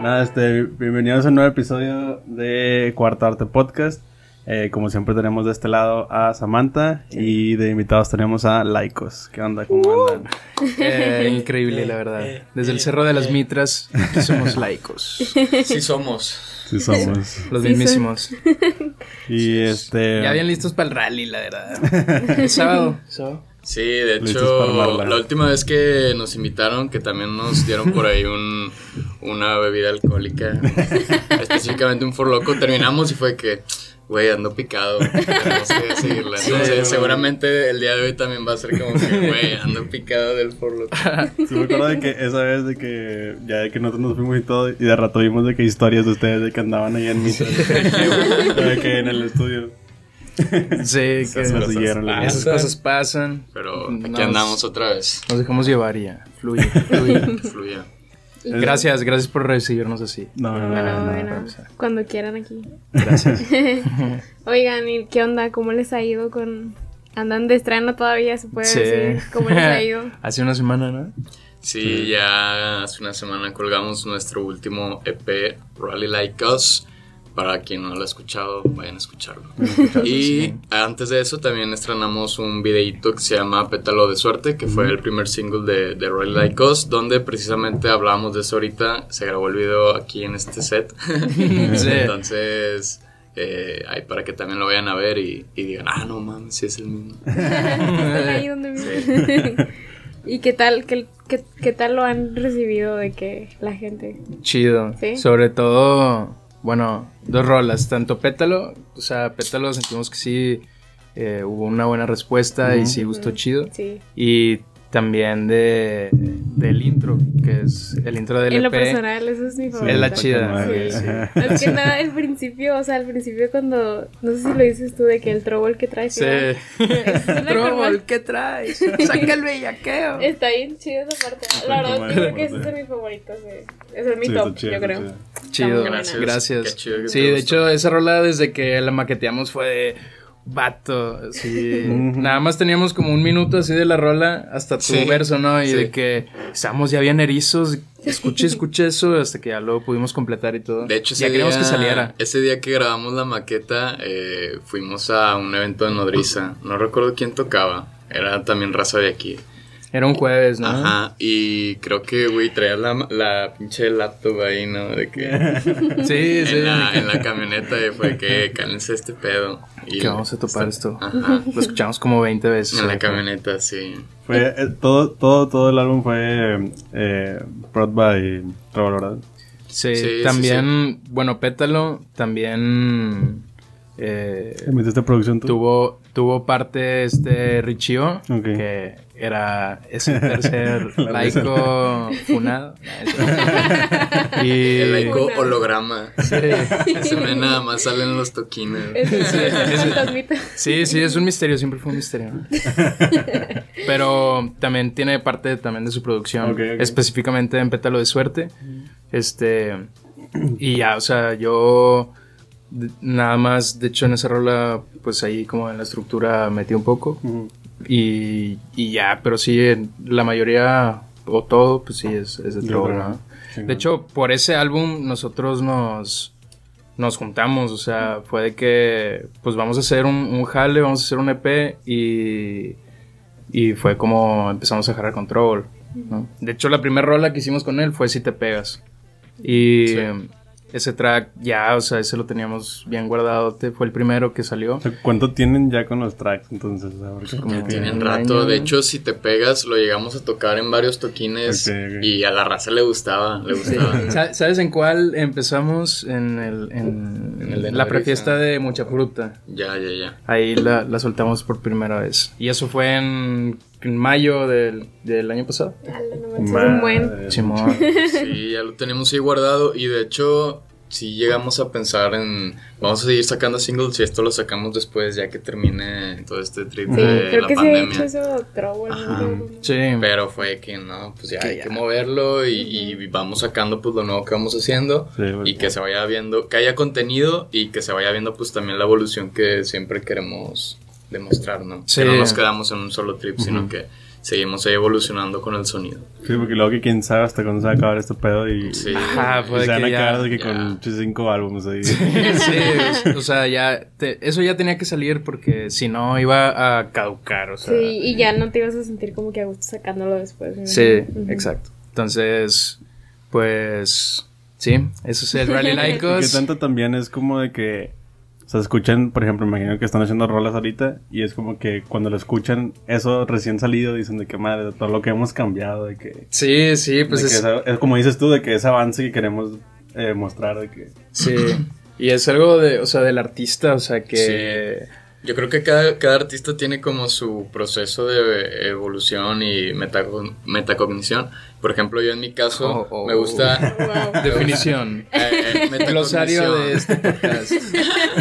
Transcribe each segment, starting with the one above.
Nada, este, bienvenidos a un nuevo episodio de Cuarta Arte Podcast. Eh, como siempre tenemos de este lado a Samantha y de invitados tenemos a Laicos. ¿Qué onda? ¿Cómo Uh. andan? Eh, increíble, la verdad. Desde el Cerro de las Mitras somos laicos. Sí somos. Sí somos. Los Sí, mismísimos. Y este... Ya bien listos para el rally, la verdad. El sábado. sábado. Sí, de hecho, la última vez que nos invitaron, que también nos dieron por ahí un, una bebida alcohólica, específicamente un forloco, terminamos y fue que, güey, ando picado, tenemos que seguirla. Entonces, seguramente el día de hoy también va a ser como que, güey, ando picado del forloco. Sí me acuerdo de que esa vez de que ya de que nosotros nos fuimos y todo y de rato vimos de que historias de ustedes de que andaban ahí en misa. de que en el estudio. Sí, que Esas Nos cosas siguieron. pasan. esas cosas pasan. Pero aquí Nos- andamos otra vez. Nos dejamos llevar y ya. Fluye, fluye. Que fluya. Gracias, gracias por recibirnos así. No, no, no, Bueno, no, no. bueno, cuando quieran aquí. Gracias. Oigan, ¿y qué onda? ¿Cómo les ha ido con... Andan de estreno todavía, se puede Sí. decir. ¿Cómo les ha ido? Hace una semana, ¿no? Sí, ya hace una semana colgamos nuestro último EP, Rally Like Us. Para quien no lo ha escuchado, vayan a escucharlo. Y antes de eso también estrenamos un videíto que se llama Pétalo de Suerte, que fue el primer single de, de Rally Like Us, donde precisamente hablábamos de eso ahorita. Se grabó el video aquí en este set. Sí. Entonces, eh, ahí para que también lo vayan a ver y, y digan, ah, no mames, sí es el mismo. Ahí donde viven. ¿Y qué tal, qué, qué, qué tal lo han recibido de que la gente? Chido. Sí. Sobre todo, bueno, dos rolas. Tanto Pétalo, o sea, Pétalo sentimos que sí eh, hubo una buena respuesta y sí gustó chido. Sí. Y también de del intro, que es el intro del En lo EP. personal, eso es mi favorito. Es la chida. madre, Sí. sí. Es que nada, al principio, o sea, al principio cuando, no sé si lo dices tú, de que el trouble que traes. Sí. una Trouble, ¿qué traes? Saca el bellaqueo. Está bien chido esa parte. La verdad, creo que ese es de mis favoritos. sí. Ese es mi Sí, top, chido, yo creo. chido. Gracias. gracias. Qué chido que sí, de gustó. hecho, esa rola desde que la maqueteamos fue de vato. Sí. Nada más teníamos como un minuto así de la rola hasta tu Sí, verso, ¿no? Y sí. de que estábamos ya bien erizos. Escuché, escuché eso hasta que ya lo pudimos completar y todo. De hecho, ese ya queríamos que saliera. Ese día que grabamos la maqueta, eh, fuimos a un evento en Nodriza. No recuerdo quién tocaba. Era también raza de aquí. Era un jueves, ¿no? Ajá. Y creo que, güey, traía la, la pinche laptop ahí, ¿no? De que Sí, sí. en, la, en la camioneta y fue que cálense este pedo. Y Que vamos a topar esto. Ajá. Lo escuchamos como 20 veces. En la camioneta, sí. Fue, eh, todo, todo, todo el álbum fue eh, brought by Trevor, ¿verdad? Sí, Sí, sí, también, bueno, Pétalo también eh, ¿Metiste producción tú? tuvo, tuvo parte este Richio, Ok. que era ese tercer La laico funado. y El laico holograma. sí, me nada más salen los toquines. Sí, sí, es un misterio, siempre fue un misterio. Pero también tiene parte también de su producción, específicamente en Pétalo de Suerte. Este, y ya, o sea, yo nada más, de hecho en esa rola, pues ahí como en la estructura metí un poco. Y, y ya, pero sí, en la mayoría o todo, pues sí, es, es de Trevor. ¿no? De hecho, por ese álbum nosotros nos, nos juntamos, o sea, fue de que, pues vamos a hacer un, un jale, vamos a hacer un EP y, y fue como empezamos a jalar con Trouble, ¿no? De hecho, la primera rola que hicimos con él fue Si te pegas. Y Sí. Ese track ya, o sea, ese lo teníamos bien guardado, fue el primero que salió. ¿Cuánto tienen ya con los tracks entonces? Porque como Ya que- Tienen rato. año. De hecho, si te pegas, lo llegamos a tocar en varios toquines y a la raza le gustaba, le gustaba. Sa- ¿Sabes en cuál empezamos? En, el, en, En el de la prefiesta de Mucha Fruta. ya, ya, ya. Ahí la, la soltamos por primera vez. Y eso fue en, en mayo del, del año pasado. Un buen. Sí, ya lo tenemos ahí guardado y de hecho, si llegamos a pensar en vamos a seguir sacando singles y esto lo sacamos después ya que termine todo este trip Sí, de creo la que sí he pandemia. hecho eso Trouble. Ajá. ¿no? Sí. Pero fue que no, pues ya Que hay ya. que moverlo y, y vamos sacando pues lo nuevo que vamos haciendo Sí, y que se vaya viendo, que haya contenido y que se vaya viendo pues también la evolución que siempre queremos demostrar, ¿no? Sí. Que no nos quedamos en un solo trip, sino que seguimos ahí evolucionando con el sonido. Sí, porque luego que quién sabe hasta cuándo se va a acabar este pedo y, Sí. Ajá, y puede se van que a ya- quedar de que ya. con cinco álbumes ahí. Sí, o sea, ya te- eso ya tenía que salir porque si no iba a caducar, o sea. Sí, y ya no te ibas a sentir como que a gusto sacándolo después. Sí, exacto. Entonces, pues sí, eso es el Rally Like que tanto también es como de que, o sea, escuchan, por ejemplo, imagino que están haciendo rolas ahorita y es como que cuando lo escuchan, eso recién salido, dicen de que madre, todo lo que hemos cambiado, de que, Sí, sí, de pues es, esa- es como dices tú, de que ese avance que queremos eh, mostrar, de que... sí. Y es algo de, o sea, del artista, o sea, que Yo creo que cada, cada artista tiene como su proceso de evolución y metaco- metacognición. Por ejemplo, yo en mi caso Oh, oh. me gusta... Wow. definición. eh, eh. Glosario de este podcast.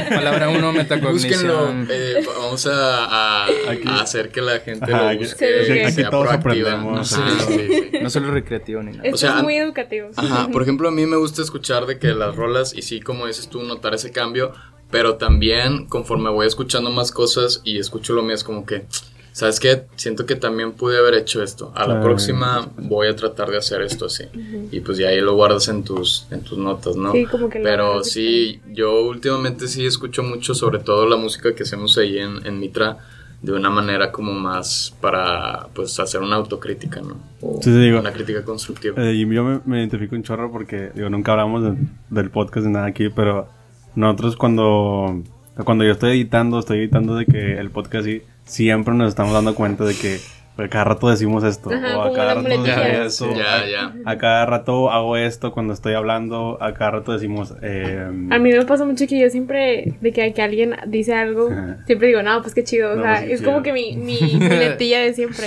Palabra uno, metacognición. Búsquenlo. eh, vamos a, a- Aquí. a hacer que la gente Ajá, lo busque. que aquí sea todos proactiva. aprendemos. Ajá, Sí. sí, sí. No solo recreativo ni nada. Esto O sea, es muy educativo. Ajá, por ejemplo, a mí me gusta escuchar de que las rolas, y sí, como dices tú, notar ese cambio, pero también conforme voy escuchando más cosas y escucho lo mío, es como que, ¿sabes qué? Siento que también pude haber hecho esto. A la próxima voy a tratar de hacer esto así. Y pues ya ahí lo guardas en tus, en tus notas, ¿no? Sí, como que Pero sí, yo últimamente sí escucho mucho, sobre todo la música que hacemos ahí en, en Mitra, de una manera como más para, pues, hacer una autocrítica, ¿no? O Sí, sí, digo. una crítica constructiva. Eh, y yo me, me identifico un chorro porque, digo, nunca hablamos de- del podcast ni nada aquí, pero nosotros cuando, cuando yo estoy editando, estoy editando de que el podcast sí, siempre nos estamos dando cuenta de que a cada rato decimos esto, Ajá, o a cada rato Ya, Ya, a- cada rato hago esto cuando estoy hablando, a cada rato decimos... Eh, A mí me pasa mucho que yo siempre, de que, que alguien dice algo, siempre digo, no, pues qué chido. O No, sea, pues, es como que mi, mi muletilla de siempre.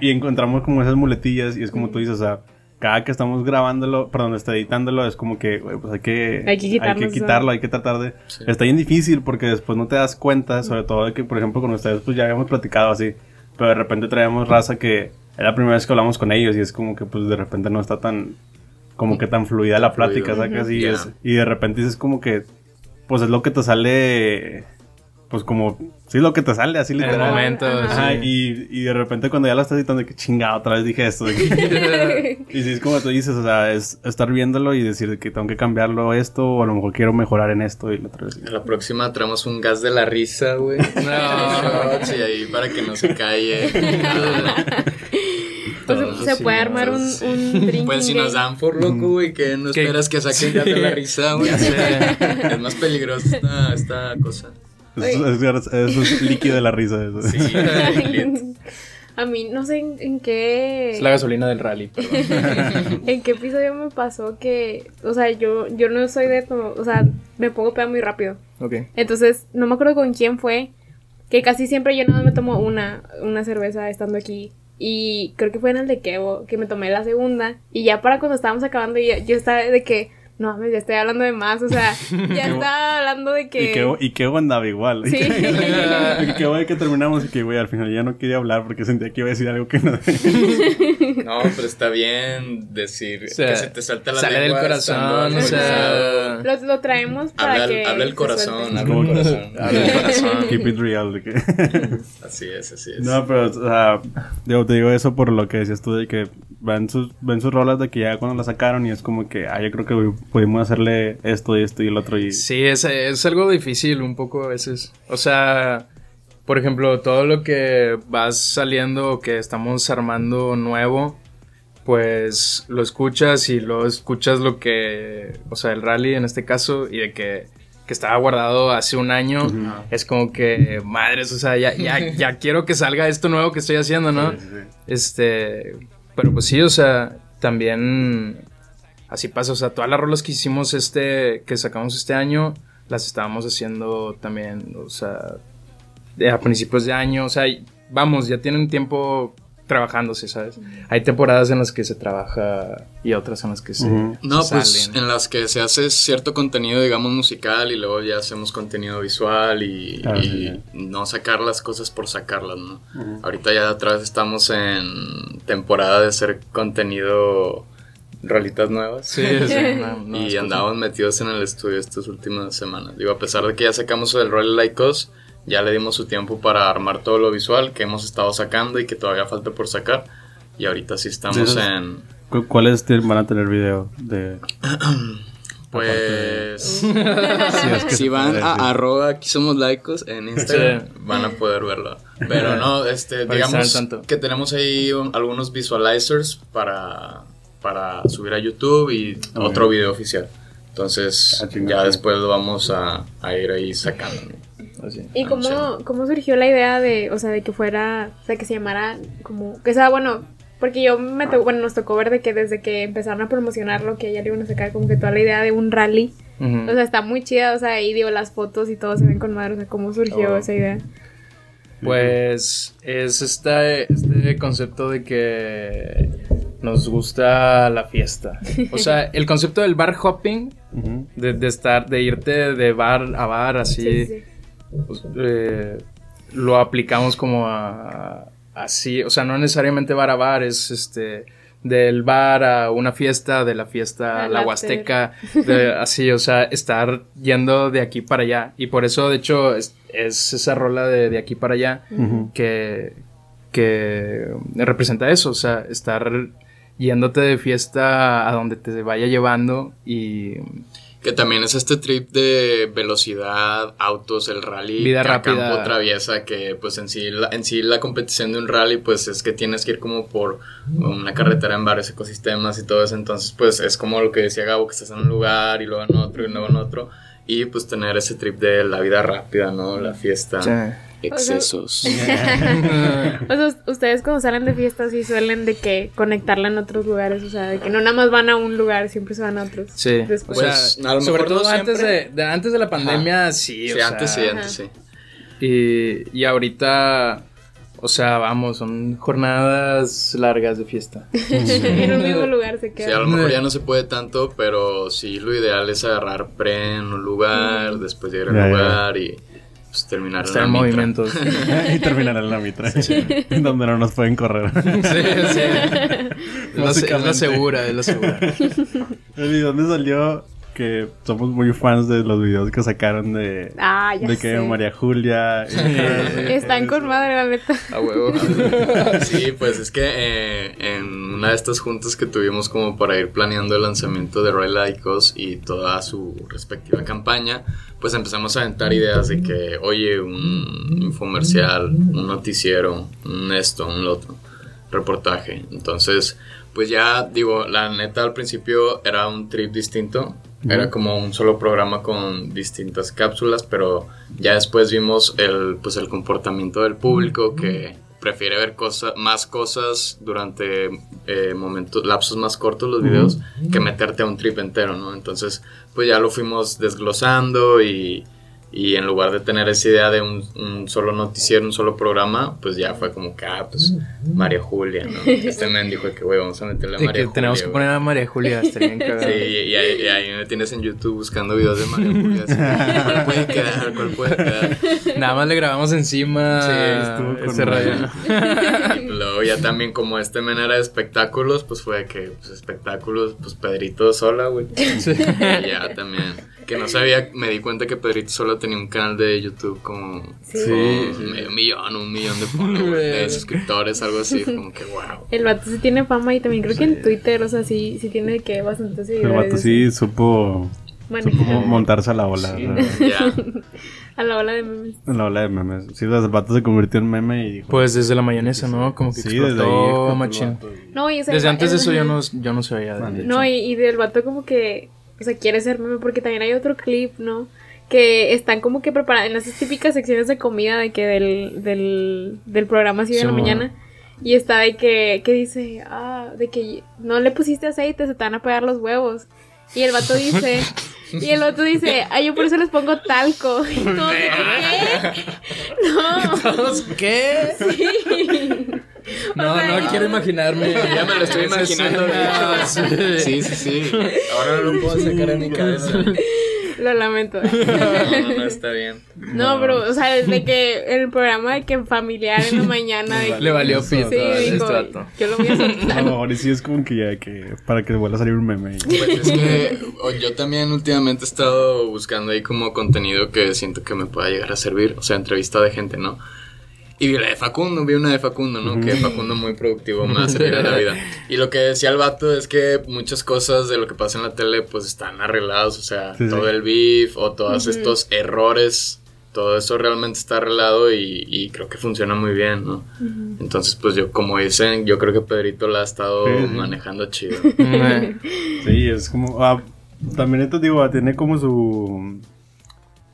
Y- y, encontramos como esas muletillas y es como tú dices, o sea, cada que estamos grabándolo, perdón, está editándolo, es como que, güey, pues hay que, Hay que quitarnos eso. quitarlo, hay que tratar de... Sí. Está bien difícil porque después no te das cuenta, sobre todo de que, por ejemplo, con ustedes, pues ya habíamos platicado así, pero de repente traemos raza que es la primera vez que hablamos con ellos y es como que, pues de repente no está tan, como que tan fluida la plática. ¿sacas? Y, es- de repente dices como que, pues es lo que te sale, pues como, sí, lo que te sale, así En el literal. momento, Ajá, sí. y, y de repente cuando ya lo estás editando, de que chingado, otra vez dije esto. que- y si es como tú dices, o sea, es estar viéndolo y decir de que tengo que cambiarlo esto, o a lo mejor quiero mejorar en esto y la otra vez. A la próxima traemos un gas de la risa, güey. No. Sí, ahí para que no se calle. Todo, se sí, puede no, armar un, sí. un drinking Pues si nos dan por loco, güey, que no ¿Qué? esperas que saquen gas de la risa, güey. Ya. Es más peligrosa esta, esta cosa. Eso, es, eso es líquido de la risa. Eso. Sí. A mí no sé en, en qué Es la gasolina del rally. perdón. en qué episodio me pasó que, o sea, yo yo no soy de como, o sea, me pongo peda muy rápido. Ok. Entonces, no me acuerdo con quién fue, que casi siempre yo nada más me tomo una, una cerveza estando aquí. Y creo que fue en el de Kevo, que me tomé la segunda. Y ya para cuando estábamos acabando, ya- yo estaba de que, no mames, ya estoy hablando de más. O sea, ya estaba hablando de que. Y que, y que andaba igual. Sí. Y que güey, que terminamos y que, güey, al final ya no quería hablar porque sentía que iba a decir algo que no. No, pero está bien decir O sea, que se te salta la sale del lengua corazón, estando o sea. Lo, lo traemos para Habla, que. habla el corazón, habla el corazón. Habla el corazón. Keep it real. de que- Así es, así es. No, pero, o sea, digo, te digo eso por lo que decías tú de que ven sus, ven sus rolas de que ya cuando la sacaron y es como que, ah, yo creo que pudimos hacerle esto y esto y el otro y... Sí, es, es algo difícil un poco a veces. O sea, por ejemplo, todo lo que vas saliendo o que estamos armando nuevo, pues lo escuchas y lo escuchas lo que, o sea, el rally en este caso, y de que, que estaba guardado hace un año, es como que, madres, o sea, ya, ya, ya quiero que salga esto nuevo que estoy haciendo, ¿no? Sí, sí, sí. Este, pero pues sí, o sea, también así pasa, o sea, todas las rolas que hicimos este, que sacamos este año, las estábamos haciendo también, o sea, de- a principios de año, o sea, vamos, ya tienen tiempo trabajándose, ¿sabes? Hay temporadas en las que se trabaja y otras en las que se. No, se pues salen. en las que se hace cierto contenido, digamos, musical y luego ya hacemos contenido visual y, Ah, y sí, no sacar las cosas por sacarlas, ¿no? Ahorita ya otra vez estamos en temporada de hacer contenido, rolitas nuevas. Sí, sí, no, no, y es andamos metidos en el estudio estas últimas semanas. Digo, a pesar de que ya sacamos el Roll Like Us, ya le dimos su tiempo para armar todo lo visual que hemos estado sacando y que todavía falta por sacar. Y ahorita sí estamos Esos- en... ¿Cu- ¿Cuáles van a tener video de Pues... Sí, es que si van a decir. arroba aquí somos laicos en Instagram, Sí. van a poder verlo. Pero no, este, digamos que tenemos ahí un- algunos visualizers para, para subir a YouTube y otro video oficial. Entonces, Ah, ya después lo vamos a, a ir ahí sacando. ¿no? Así. ¿Y Ah, cómo, sí. cómo surgió la idea de, o sea, de que fuera, o sea, que se llamara como, que sea, bueno, porque yo me tocó, bueno, nos tocó ver de que desde que empezaron a promocionarlo, que ya le iban a sacar como que toda la idea de un rally, o sea, está muy chida, o sea, ahí digo, las fotos y todo se ven con madre, o sea, cómo surgió Oh. esa idea. Pues es este, este concepto de que nos gusta la fiesta. O sea, el concepto del bar hopping, de, de estar, de irte de bar a bar así, Sí, sí, pues, eh, lo aplicamos como a, así, o sea, no necesariamente bar a bar, es este del bar a una fiesta, de la fiesta a la. Huasteca, de- así, o sea, estar yendo de aquí para allá. Y por eso, de hecho, es, es esa rola de, de aquí para allá que, que representa eso, o sea, estar yéndote de fiesta a donde te vaya llevando y Que también es este trip de velocidad, autos, el rally, Vida rápida. campo traviesa, que pues en sí, la, en sí la competición de un rally pues es que tienes que ir como por una carretera en varios ecosistemas y todo eso, entonces pues es como lo que decía Gabo, que estás en un lugar y luego en otro y luego en otro, y pues tener ese trip de la vida rápida, ¿no? La fiesta. Excesos. O sea, ustedes cuando salen de fiestas sí suelen de que conectarla en otros lugares, o sea, de que no nada más van a un lugar, siempre se van a otros. Sí, Después. o sea, Pues, a lo sobre mejor no todo antes de, antes de la pandemia, sí, Sí, o antes sí, sea, antes sí. Y, y ahorita, o sea, vamos, son jornadas largas de fiesta. en un mismo lugar se Sí, queda. a lo mejor ya no se puede tanto, pero sí lo ideal es agarrar pre en un lugar, después llegar al lugar y pues, terminar Estar en la mitra. movimientos. y terminar en la mitra. Donde no nos pueden correr. sí, sí. Es la, es segura, es la segura. ¿Y dónde salió que somos muy fans de los videos que sacaron de, Ah, ya de sé. que María Julia. y- Están con madre, la neta. A huevo. Sí, pues es que eh, en una de estas juntas que tuvimos como para ir planeando el lanzamiento de Roy Laicos y toda su respectiva campaña, pues empezamos a aventar ideas de que, oye, un infomercial, un noticiero, un esto, un lo otro, reportaje. Entonces, pues ya digo, la neta al principio era un trip distinto. Era como un solo programa con distintas cápsulas, pero ya después vimos el, pues el comportamiento del público que prefiere ver cosas, más cosas durante eh, momentos, lapsos más cortos los videos que meterte a un trip entero, ¿no? Entonces, pues ya lo fuimos desglosando y, y en lugar de tener esa idea de un, un solo noticiero, un solo programa, pues ya fue como que, ah, pues María Julia, ¿no? Este men dijo que, güey, vamos a meterle a María que tenemos Julia, que poner a María Julia, estaría bien. Sí, y, y ahí, y ahí me tienes en YouTube buscando videos de María Julia. así, ¿Cuál puede quedar? ¿Cuál puede quedar? Nada más le grabamos encima Sí, estuvo con ese rayo. Luego ya también como este men era de espectáculos, pues fue que pues, espectáculos, pues Pedrito Sola, güey. Sí. Ya también. Que no sabía, me di cuenta que Pedrito Sola tenía un canal de YouTube como Sí. medio millón, un millón de, suscriptores, algo así, como que wow. El vato sí tiene fama y también creo que en Twitter, o sea, sí, sí tiene que bastantes El seguidores. vato sí supo, Bueno, supo montarse a la ola. Sí. a la ola de memes. En la ola de memes. Sí, el vato se convirtió en meme y dijo. Pues desde la mayonesa, ¿no? Como que sí, desde ahí. explotó machín. No, y Desde el- antes de eso yo no, yo no sabía de Vale. No, y, y del vato como que, o sea, quiere ser meme porque también hay otro clip, ¿no? Que están como que preparados en esas típicas secciones de comida de que del, del, del programa así de la mañana. Y está de que, que dice, ah, de que no le pusiste aceite, se te van a pegar los huevos. Y el vato dice, y el vato dice, ah, yo por eso les pongo talco. Y todos ¿qué? No. ¿Todos qué? No, O sea, no quiero imaginarme. Ya me lo estoy imaginando, sí. Sí, sí, sí. Ahora no lo puedo sacar en mi cabeza. Lo lamento. No, no, no, está bien. No, pero, o sea, desde que el programa de que familiar en la mañana. De que- Le valió pito Sí, dijo, yo lo voy a No, ahora sí es como que ya que para que vuelva a salir un meme. Pues es que yo también últimamente he estado buscando ahí como contenido que siento que me pueda llegar a servir, o sea, entrevista de gente, ¿no? Y vi la de Facundo, vi una de Facundo, ¿no? Que Facundo muy productivo me va a servir a la vida. Y lo que decía el vato es que muchas cosas de lo que pasa en la tele pues están arregladas, o sea, Sí, sí. todo el beef o todos estos errores, todo eso realmente está arreglado y, y creo que funciona muy bien, ¿no? Entonces pues yo, como dicen, yo creo que Pedrito la ha estado Sí, manejando chido. Sí, es como. ah, también esto digo, tiene como su.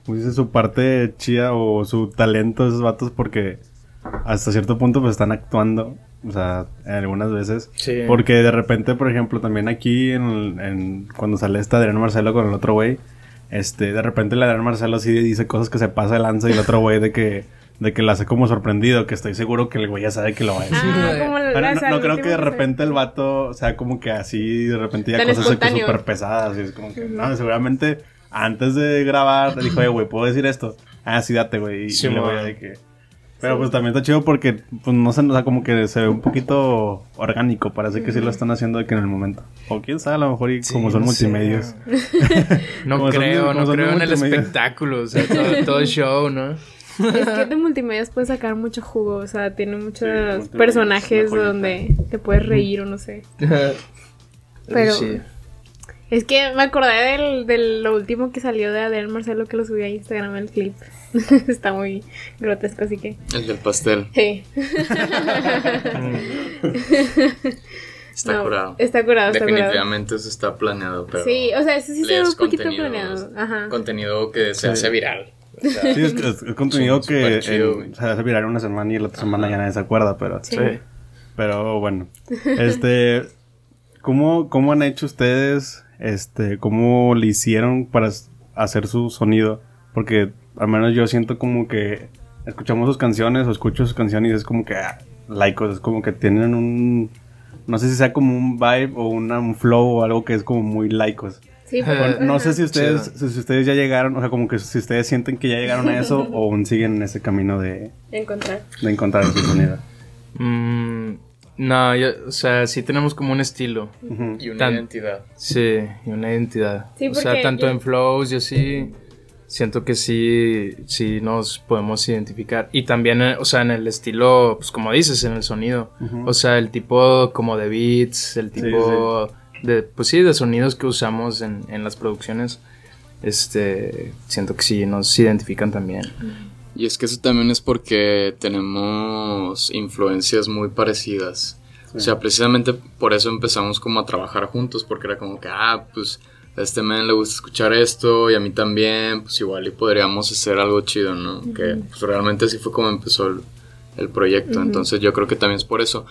¿Cómo dice? Su parte chida o su talento esos vatos porque hasta cierto punto pues están actuando. O sea, algunas veces. Sí. Porque de repente, por ejemplo, también aquí en, en- cuando sale esta Adrián Marcelo con el otro güey, este, de repente el Adrián Marcelo sí dice cosas que se pasa de lanza y el otro güey de que, de que la hace como sorprendido, que estoy seguro que el güey ya sabe que lo va a decir. Ah, como la, Pero la- no, creo que de repente el vato sea como que así, de repente ya cosas súper pesadas. Y es como que, no, seguramente antes de grabar dijo, oye, güey, ¿puedo decir esto? Ah, sí, date, güey. Y, Sí, y luego man. ya de que... Pero pues también está chido porque, pues no sé, o sea, como que se ve un poquito orgánico. Parece que sí lo están haciendo de que en el momento. O quién sabe, a lo mejor y como son no multimedios. No son- creo, no creo en el multimedia. espectáculo, o sea, todo, todo el show, ¿no? Es que de multimedios puedes sacar mucho jugo, o sea, tiene muchos personajes donde te puedes reír o no sé. Pero- Sí. Es que me acordé del, de lo último que salió de Adel Marcelo que lo subí a Instagram el clip. Está muy grotesco, así que. El del pastel. Sí. Está No, curado. Está curado, está curado. Definitivamente eso está planeado, pero... Sí, o sea, eso sí se ve un poquito planeado. Ajá. Contenido que se Sí. hace viral. O sea, Sí, es, es- es contenido que chido, en- se viral una semana y la otra semana ya nadie se acuerda, pero... Sí. Sí. Pero bueno, este, ¿cómo, cómo han hecho ustedes, este, cómo le hicieron para hacer su sonido? Porque al menos yo siento como que escuchamos sus canciones o escucho sus canciones y es como que, ah, laicos, es como que tienen un, no sé si sea como un vibe o una- un flow o algo que es como muy laicos. Sí, pero- No sé si ustedes, si ustedes ya llegaron, o sea, como que si ustedes sienten que ya llegaron a eso o aún siguen en ese camino de, Encontrar. de encontrar su sonido. Mm, no, yo- o sea, sí tenemos como un estilo. Y una Tan- identidad. Sí, y una identidad. Sí, o sea, tanto yo- en flows y así, siento que sí, sí nos podemos identificar. Y también, eh, o sea, en el estilo, pues como dices, en el sonido. O sea, el tipo como de beats, el Sí, tipo de, pues sí, de sonidos que usamos en, en las producciones. Este, siento que sí nos identifican también. Y es que eso también es porque tenemos influencias muy parecidas. O sea, precisamente por eso empezamos como a trabajar juntos, porque era como que, ah, pues a este men le gusta escuchar esto y a mí también, pues igual y podríamos hacer algo chido, ¿no? Que pues realmente así fue como empezó el, el proyecto. Entonces yo creo que también es por eso.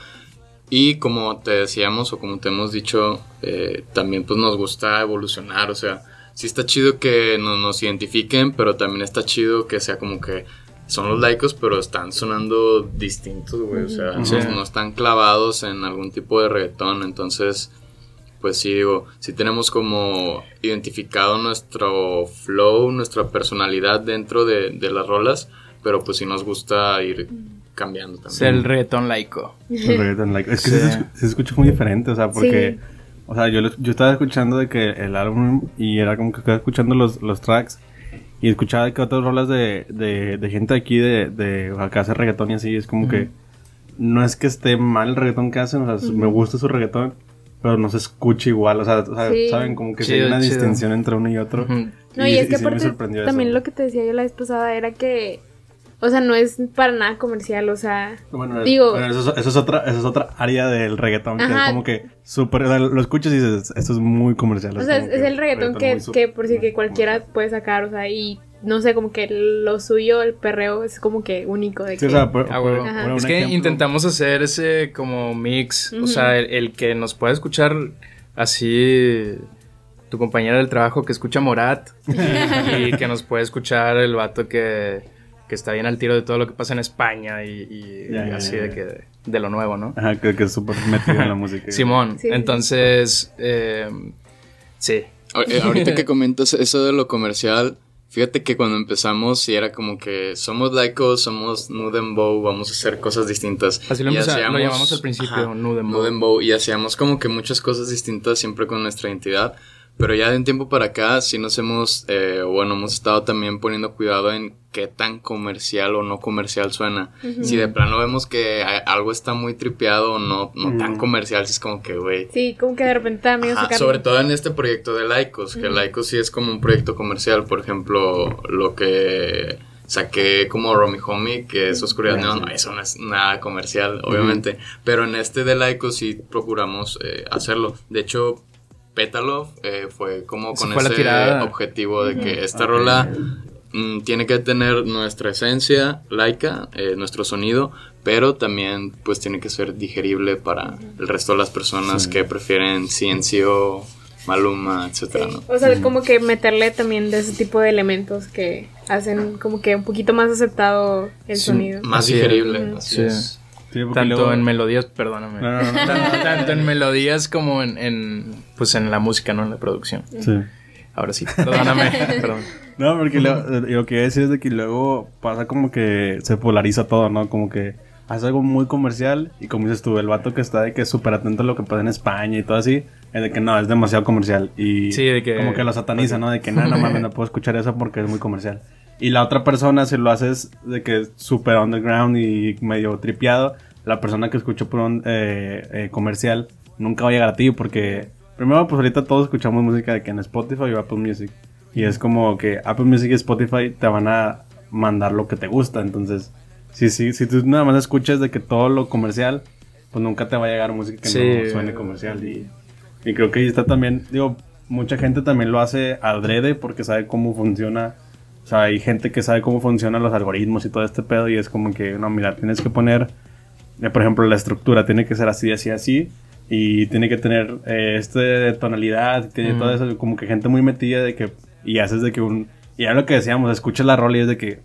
Y como te decíamos o como te hemos dicho, eh, también pues nos gusta evolucionar, o sea, sí está chido que no, nos identifiquen, pero también está chido que sea como que son los laicos, pero están sonando distintos, güey, o sea, no, no están clavados en algún tipo de reggaetón, entonces, pues sí, digo, sí tenemos como identificado nuestro flow, nuestra personalidad dentro de, de las rolas, pero pues sí nos gusta ir cambiando también. Es el reggaetón laico. El reggaeton, like, es que Sí. se, escu- se escucha muy diferente, o sea, porque, Sí. O sea, yo, yo estaba escuchando de que el álbum y era como que estaba escuchando los, los tracks y escuchaba que otras rolas de, de, de gente aquí de, de, que hace reggaetón y así, es como que no es que esté mal el reggaetón que hacen, o sea, me gusta su reggaetón, pero no se escucha igual, o sea, o sea, Sí. saben, como que Chido, hay una chido. distinción entre uno y otro. No, y, es que sí me aparte sorprendió también eso. lo que te decía yo la vez pasada era que, o sea, no es para nada comercial, o sea, Bueno, Digo- bueno, eso, es- eso es otra, eso es otra área del reggaetón que es como que súper, o sea, lo escuchas y dices, esto es muy comercial. o sea, es, el reggaetón que, que por si que cualquiera puede sacar, o sea, y no sé, como que lo suyo, el perreo, es como que único de Sí, que... o sea, por- Ah, por Ajá. un Es que ejemplo- intentamos hacer ese como mix, o sea, el, el que nos pueda escuchar así tu compañera del trabajo que escucha Morat y que nos puede escuchar el vato que, que está bien al tiro de todo lo que pasa en España y, así de que de lo nuevo, ¿no? Ajá, que, que es súper metido en la música. Simón, Sí. entonces, eh, sí, Eh, ahorita que comentas eso de lo comercial, fíjate que cuando empezamos sí era como que somos laicos, somos Nude and Bow, vamos a hacer cosas distintas. Así lo, Y empeza- lo hacíamos- llamamos al principio, ajá, Nude and Bow. Nude and Bow, y hacíamos como que muchas cosas distintas siempre con nuestra identidad. Pero ya de un tiempo para acá sí nos hemos, eh, bueno, hemos estado también poniendo cuidado en qué tan comercial o no comercial suena. Si de plano vemos que algo está muy tripeado o no, no tan comercial, si es como que, güey, Sí, como que de repente sacarlo. sobre todo en este proyecto de Laicos, que Laicos sí es como un proyecto comercial. Por ejemplo, lo que saqué como Romy Homie, que es Oscuridad Neón, no, eso no es nada comercial, obviamente. Pero en este de Laicos sí procuramos eh, hacerlo. De hecho, Petalov eh, fue como con fue ese objetivo de que esta rola mm, tiene que tener nuestra esencia laica, eh, nuestro sonido, pero también pues tiene que ser digerible para el resto de las personas que prefieren Ciencio, Maluma, etcétera, ¿no? O sea, como que meterle también de ese tipo de elementos que hacen como que un poquito más aceptado el Sí, sonido. Más digerible, así Sí. es. Sí, Tanto luego- en melodías, perdóname. No, no, no, no. Tanto, tanto en melodías como en, en, pues en la música, no en la producción. Sí. Ahora sí, perdóname, perdón. No, porque lo, lo que iba a decir es de que luego pasa como que se polariza todo, ¿no? Como que hace algo muy comercial y como dices tú, el vato que está de que es súper atento a lo que pasa en España y todo así, es de que no, es demasiado comercial y Sí, de que- como que lo sataniza, ¿no? De que no, no mames, no puedo escuchar eso porque es muy comercial. Y la otra persona, si lo haces de que es súper underground y medio tripeado, la persona que escuchó por un eh, eh, comercial nunca va a llegar a ti porque primero pues ahorita todos escuchamos música de que en Spotify o Apple Music y es como que Apple Music y Spotify te van a mandar lo que te gusta, entonces si, si, si tú nada más escuchas de que todo lo comercial, pues nunca te va a llegar música que Sí. no suene comercial y, y creo que ahí está también, digo, mucha gente también lo hace adrede porque sabe cómo funciona sea, hay gente que sabe cómo funcionan los algoritmos y todo este pedo y es como que, no, mira, tienes que poner, eh, por ejemplo, la estructura tiene que ser así, así, así y tiene que tener eh, este tonalidad, tiene todo eso, como que gente muy metida de que, y haces de que un, y ya lo que decíamos, escuchas la rola y es de que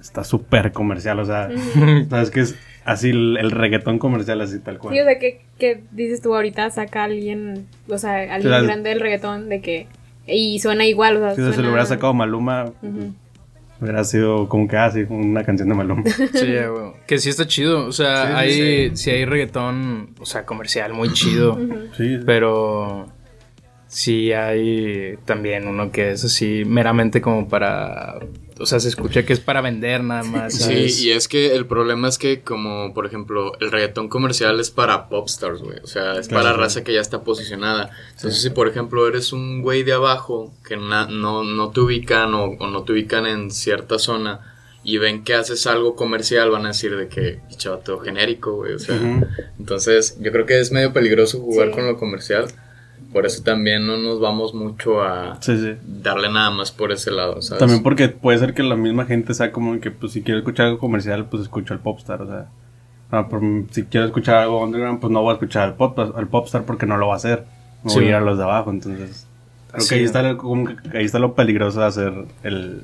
está súper comercial, o sea, sabes que es así el, el reggaetón comercial, así tal cual. Sí, o sea, que, que dices tú ahorita, saca a alguien, o sea, alguien Claro. grande del reggaetón de que... Y suena igual, o sea, Si se lo suena- hubiera sacado Maluma, hubiera sido como que así, una canción de Maluma. Sí, ya, güey. Que sí está chido. O sea, Sí, sí, hay, sí. hay reggaetón, o sea, comercial muy chido. Sí, Pero sí hay también uno que es así meramente como para... O sea, se escucha que es para vender nada más. Sí, y es que el problema es que como, por ejemplo, el reggaetón comercial es para popstars, güey. O sea, es Claro, para claro. raza que ya está posicionada. Entonces, si por ejemplo eres un güey de abajo que na- no, no te ubican o, o no te ubican en cierta zona y ven que haces algo comercial, van a decir de que, chato, genérico, güey. O sea, entonces yo creo que es medio peligroso jugar Sí. con lo comercial. Por eso también no nos vamos mucho a sí, sí. darle nada más por ese lado, ¿sabes? También porque puede ser que la misma gente sea como que, pues, si quiero escuchar algo comercial, pues escucho al popstar, o sea. por- si quiero escuchar algo underground, pues no voy a escuchar al, pop, al popstar porque no lo va a hacer. Me Sí. voy a ir a los de abajo, entonces. Creo que ahí es. está, lo- como que ahí está lo peligroso de hacer el...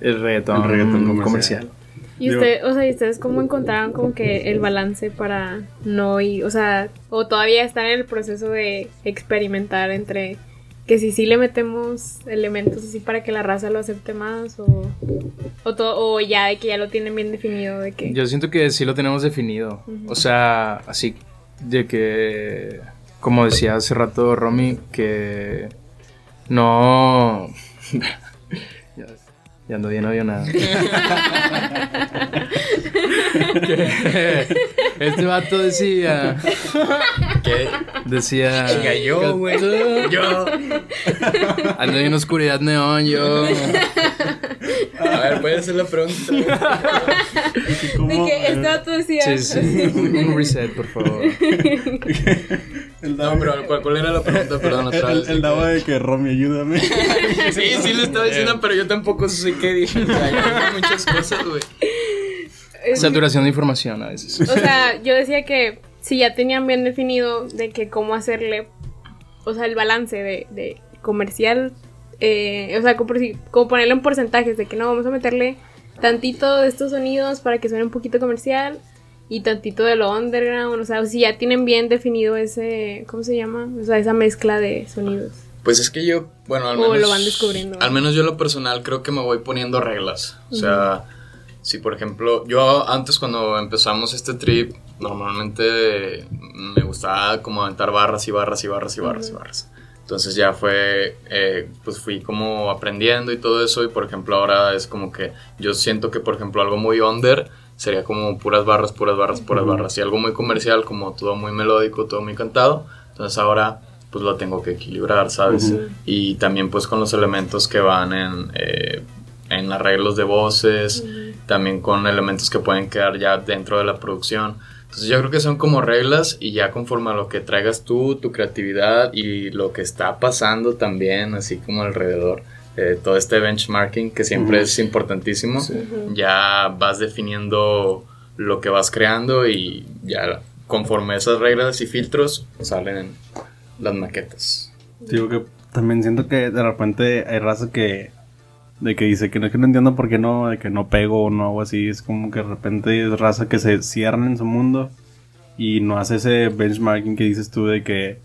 El reggaetón, El reggaetón comercial. comercial. Y Digo- usted, o sea, ¿y ustedes cómo encontraron como que el balance para no ir, o sea, o todavía están en el proceso de experimentar entre que si sí le metemos elementos así para que la raza lo acepte más o o, to- o ya de que ya lo tienen bien definido de que Yo siento que sí lo tenemos definido. O sea, así de que, como decía hace rato Romy, que no... ya, ando bien nada. que este vato decía... ¿Qué? Decía... Chinga, yo, güey. Yo. Ando en oscuridad neón, yo... A ver, puedes hacer la pregunta. ¿Cómo, de que eh, decía Sí, sí. Un, reset, por favor. el No, pero ¿cuál, cuál era la pregunta? Perdón, otra el, vez. el Davo de que Romy, ayúdame. Sí, sí lo estaba diciendo, pero yo tampoco sé qué dije. O sea, yo dije muchas cosas, güey. Saturación de información a veces. O sea, yo decía que si ya tenían bien definido de que cómo hacerle, o sea, el balance de, de comercial, eh, o sea, como, como ponerlo en porcentajes, de que no, vamos a meterle tantito de estos sonidos para que suene un poquito comercial y tantito de lo underground, o sea, si ya tienen bien definido ese, ¿cómo se llama? O sea, esa mezcla de sonidos. Pues es que yo, bueno, al O menos. lo van descubriendo. Al menos yo lo personal creo que me voy poniendo reglas. O sea, si por ejemplo, yo antes cuando empezamos este trip, normalmente me gustaba como aventar barras y barras y barras y barras y barras. Entonces ya fue, eh, pues fui como aprendiendo y todo eso y por ejemplo ahora es como que yo siento que por ejemplo algo muy under sería como puras barras, puras barras, puras barras y algo muy comercial como todo muy melódico, todo muy cantado. Entonces ahora pues lo tengo que equilibrar, ¿sabes? Y también pues con los elementos que van en, eh, en arreglos de voces, también con elementos que pueden quedar ya dentro de la producción. Entonces yo creo que son como reglas y ya conforme a lo que traigas tú, tu creatividad y lo que está pasando también, así como alrededor, eh, todo este benchmarking que siempre es importantísimo, ya vas definiendo lo que vas creando y ya conforme a esas reglas y filtros salen las maquetas. Digo que también siento que de repente hay raza que de que dice que no que no entiendo por qué no, de que no pego o no o así, es como que de repente es raza que se cierran en su mundo y no hace ese benchmarking que dices tú de que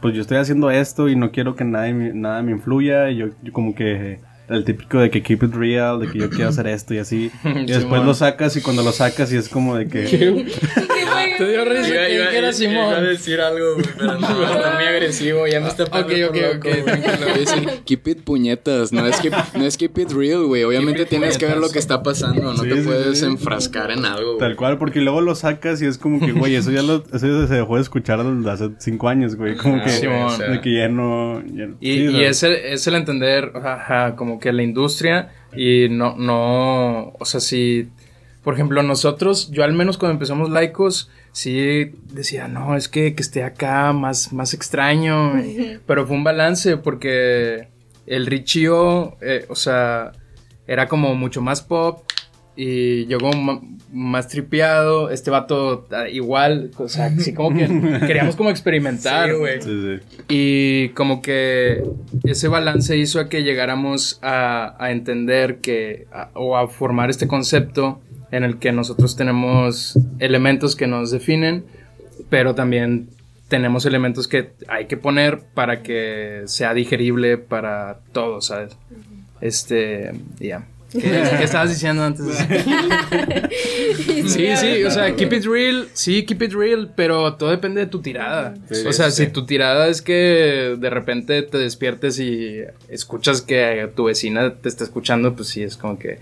pues yo estoy haciendo esto y no quiero que nada me influya. Y yo, yo como que el típico de que keep it real, de que yo quiero hacer esto y así y después lo sacas y cuando lo sacas y es como de que Te dio risa que dijera Simón. decir algo, pero no, está muy agresivo, ya me está Ok, ok, ok, tranquilo. Dicen, keep it puñetas, no es keep, no es keep it real, güey. Obviamente tienes que ver lo que está pasando, no Sí, te sí, puedes sí. enfrascar en algo. Tal güey. cual, porque luego lo sacas y es como que, güey, eso ya lo, eso ya se dejó de escuchar desde hace cinco años, güey. Como Ah, que, güey, de que ya no. ya- Y, sí, y es, el, es el entender, ajá, como que la industria y no, no, o sea, si, por ejemplo, nosotros, yo al menos cuando empezamos laicos, sí decía, no, es que, que esté acá más, más extraño, pero fue un balance porque el Richio, eh, o sea, era como mucho más pop y ma- más tripeado, este vato ah, igual, o sea, sí como que queríamos como experimentar. Güey. Sí, sí. Y como que ese balance hizo a que llegáramos a, a entender que, a- o a formar este concepto en el que nosotros tenemos elementos que nos definen, pero también tenemos elementos que hay que poner para que sea digerible para todos, ¿sabes? Este, ya. ¿Qué, qué estabas diciendo antes? Sí, sí, o sea, keep it real, sí, keep it real, pero todo depende de tu tirada. Sí, o sea, sí. si tu tirada es que de repente te despiertes y escuchas que tu vecina te está escuchando, pues sí, es como que,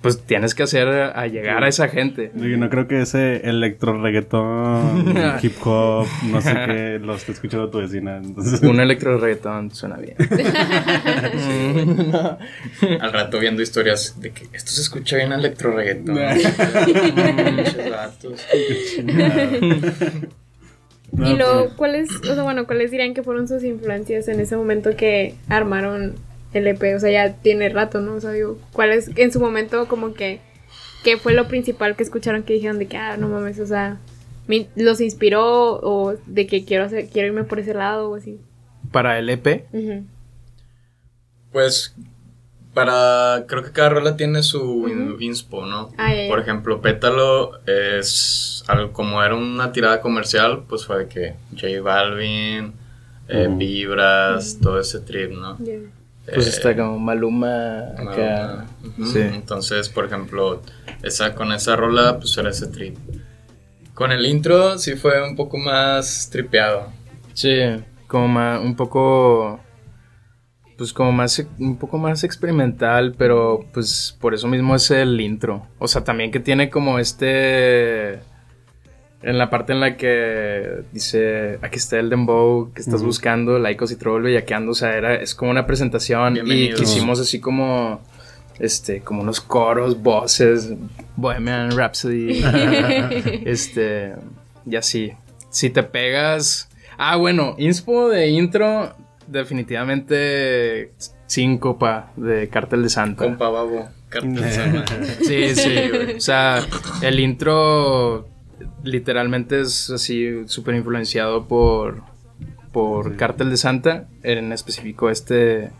pues tienes que hacer a llegar a esa gente. Yo no creo que ese electro reggaetón, hip hop, no sé qué, lo esté escuchando tu vecina. Entonces, Un electro reggaetón suena bien. Al rato viendo historias de que esto se escucha bien electro reggaetón. No, y luego, pues, ¿cuáles, o sea, bueno, cuáles dirían que fueron sus influencias en ese momento que armaron el EP? O sea, ya tiene rato, ¿no? O sea, digo, ¿cuáles en su momento como que, qué fue lo principal que escucharon que dijeron de que, ah, no mames, o sea, me- los inspiró o de que quiero hacer, quiero irme por ese lado o así? Para el EP, Ujú. Pues para creo que cada rola tiene su in- inspo, ¿no? Ah. Por ejemplo, Pétalo es algo como era una tirada comercial, pues fue de que J Balvin, eh. Vibras, todo ese trip, ¿no? Ya. Pues Eh, está como Maluma acá. Ujú. Sí. Entonces, por ejemplo, esa, con esa rola, pues era ese trip. Con el intro sí fue un poco más tripeado. Sí, como más, un poco, pues como más, un poco más experimental, pero pues por eso mismo es el intro. O sea, también que tiene como este, en la parte en la que dice, aquí está el dembow que estás buscando, laicos y troll bellaqueando, o sea, era, es como una presentación y quisimos así como, este, como unos coros, voces, Bohemian Rhapsody. Este, y así. Si te pegas. Ah, bueno, inspo de intro, definitivamente 5 pa de Cartel de Santa. Compa Babo, Cartel Sama. Sí, sí, güey. O sea, el intro literalmente es así súper influenciado por, por Sí. Cartel de Santa, en específico este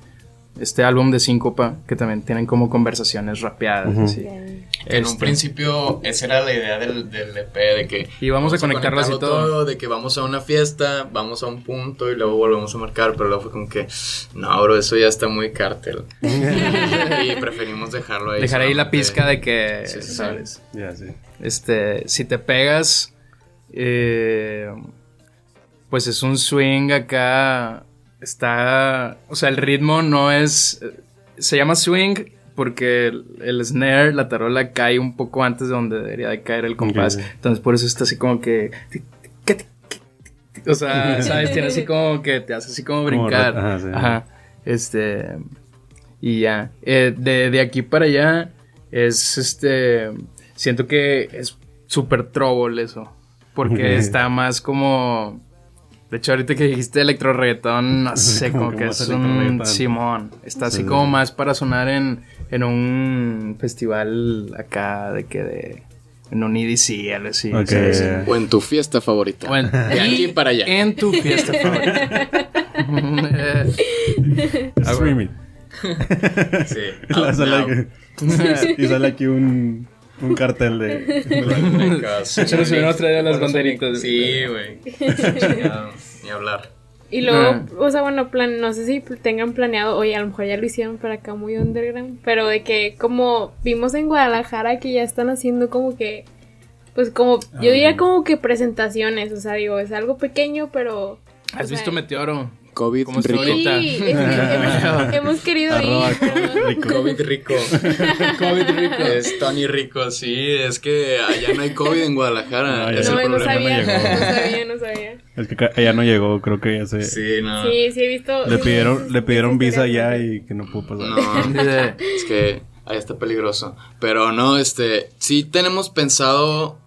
este álbum de Síncopa, que también tienen como conversaciones rapeadas. así. En un Este, principio, esa era la idea del, del EP, de que... Y vamos a conectarlas y conectarlo todo. De que vamos a una fiesta, vamos a un punto y luego volvemos a marcar, pero luego fue como que, no, bro, eso ya está muy cártel. y preferimos dejarlo ahí. Dejar ahí la pizca de que, Sí, sí. ¿sabes? Ya, sí. Este, si te pegas, eh, pues es un swing acá. Está, o sea, el ritmo no es, se llama swing porque el, el snare, la tarola cae un poco antes de donde debería de caer el compás. Entonces por eso está así como que, o sea, sabes, tiene así como que te hace así como brincar. ajá, sí. Ajá. Este, y ya, Eh, de, de aquí para allá es este, siento que es súper trouble eso, porque está más como, de hecho ahorita que dijiste electro reggaetón, no sé, Como como que es un. Simón, está así Sí. como más para sonar en, en un festival acá de que de, en un EDC, algo así. ¿sabes? O en tu fiesta favorita. Bueno, de aquí y para allá. En tu fiesta favorita. Stream it. Sí. Y sale aquí un, un cartel de... Se nos hubieran traído las banderitas. Sí, güey. Ni hablar. Y luego, Ah. o sea, bueno, plan, no sé si tengan planeado, oye, a lo mejor ya lo hicieron para acá muy underground, pero de que como vimos en Guadalajara que ya están haciendo como que, pues como, Ah, yo diría bien. como que presentaciones, o sea, digo, es algo pequeño, pero... ¿Has sea, visto Meteoro? COVID ¿Cómo está rico. Sí, es- hemos, hemos querido Arroba ir. rico. COVID rico. COVID rico. Es Tony Rico, sí. Es que allá no hay COVID en Guadalajara. No, ya es No, el no problema. sabía, no sabía, no sabía. Es que ella no llegó, creo que ya se... Sí, no. Sí, sí he visto. Le sí, pidieron, sí, le sí, pidieron sí, visa sí. y que no pudo pasar. No. Es que ahí está peligroso. Pero no, este, sí tenemos pensado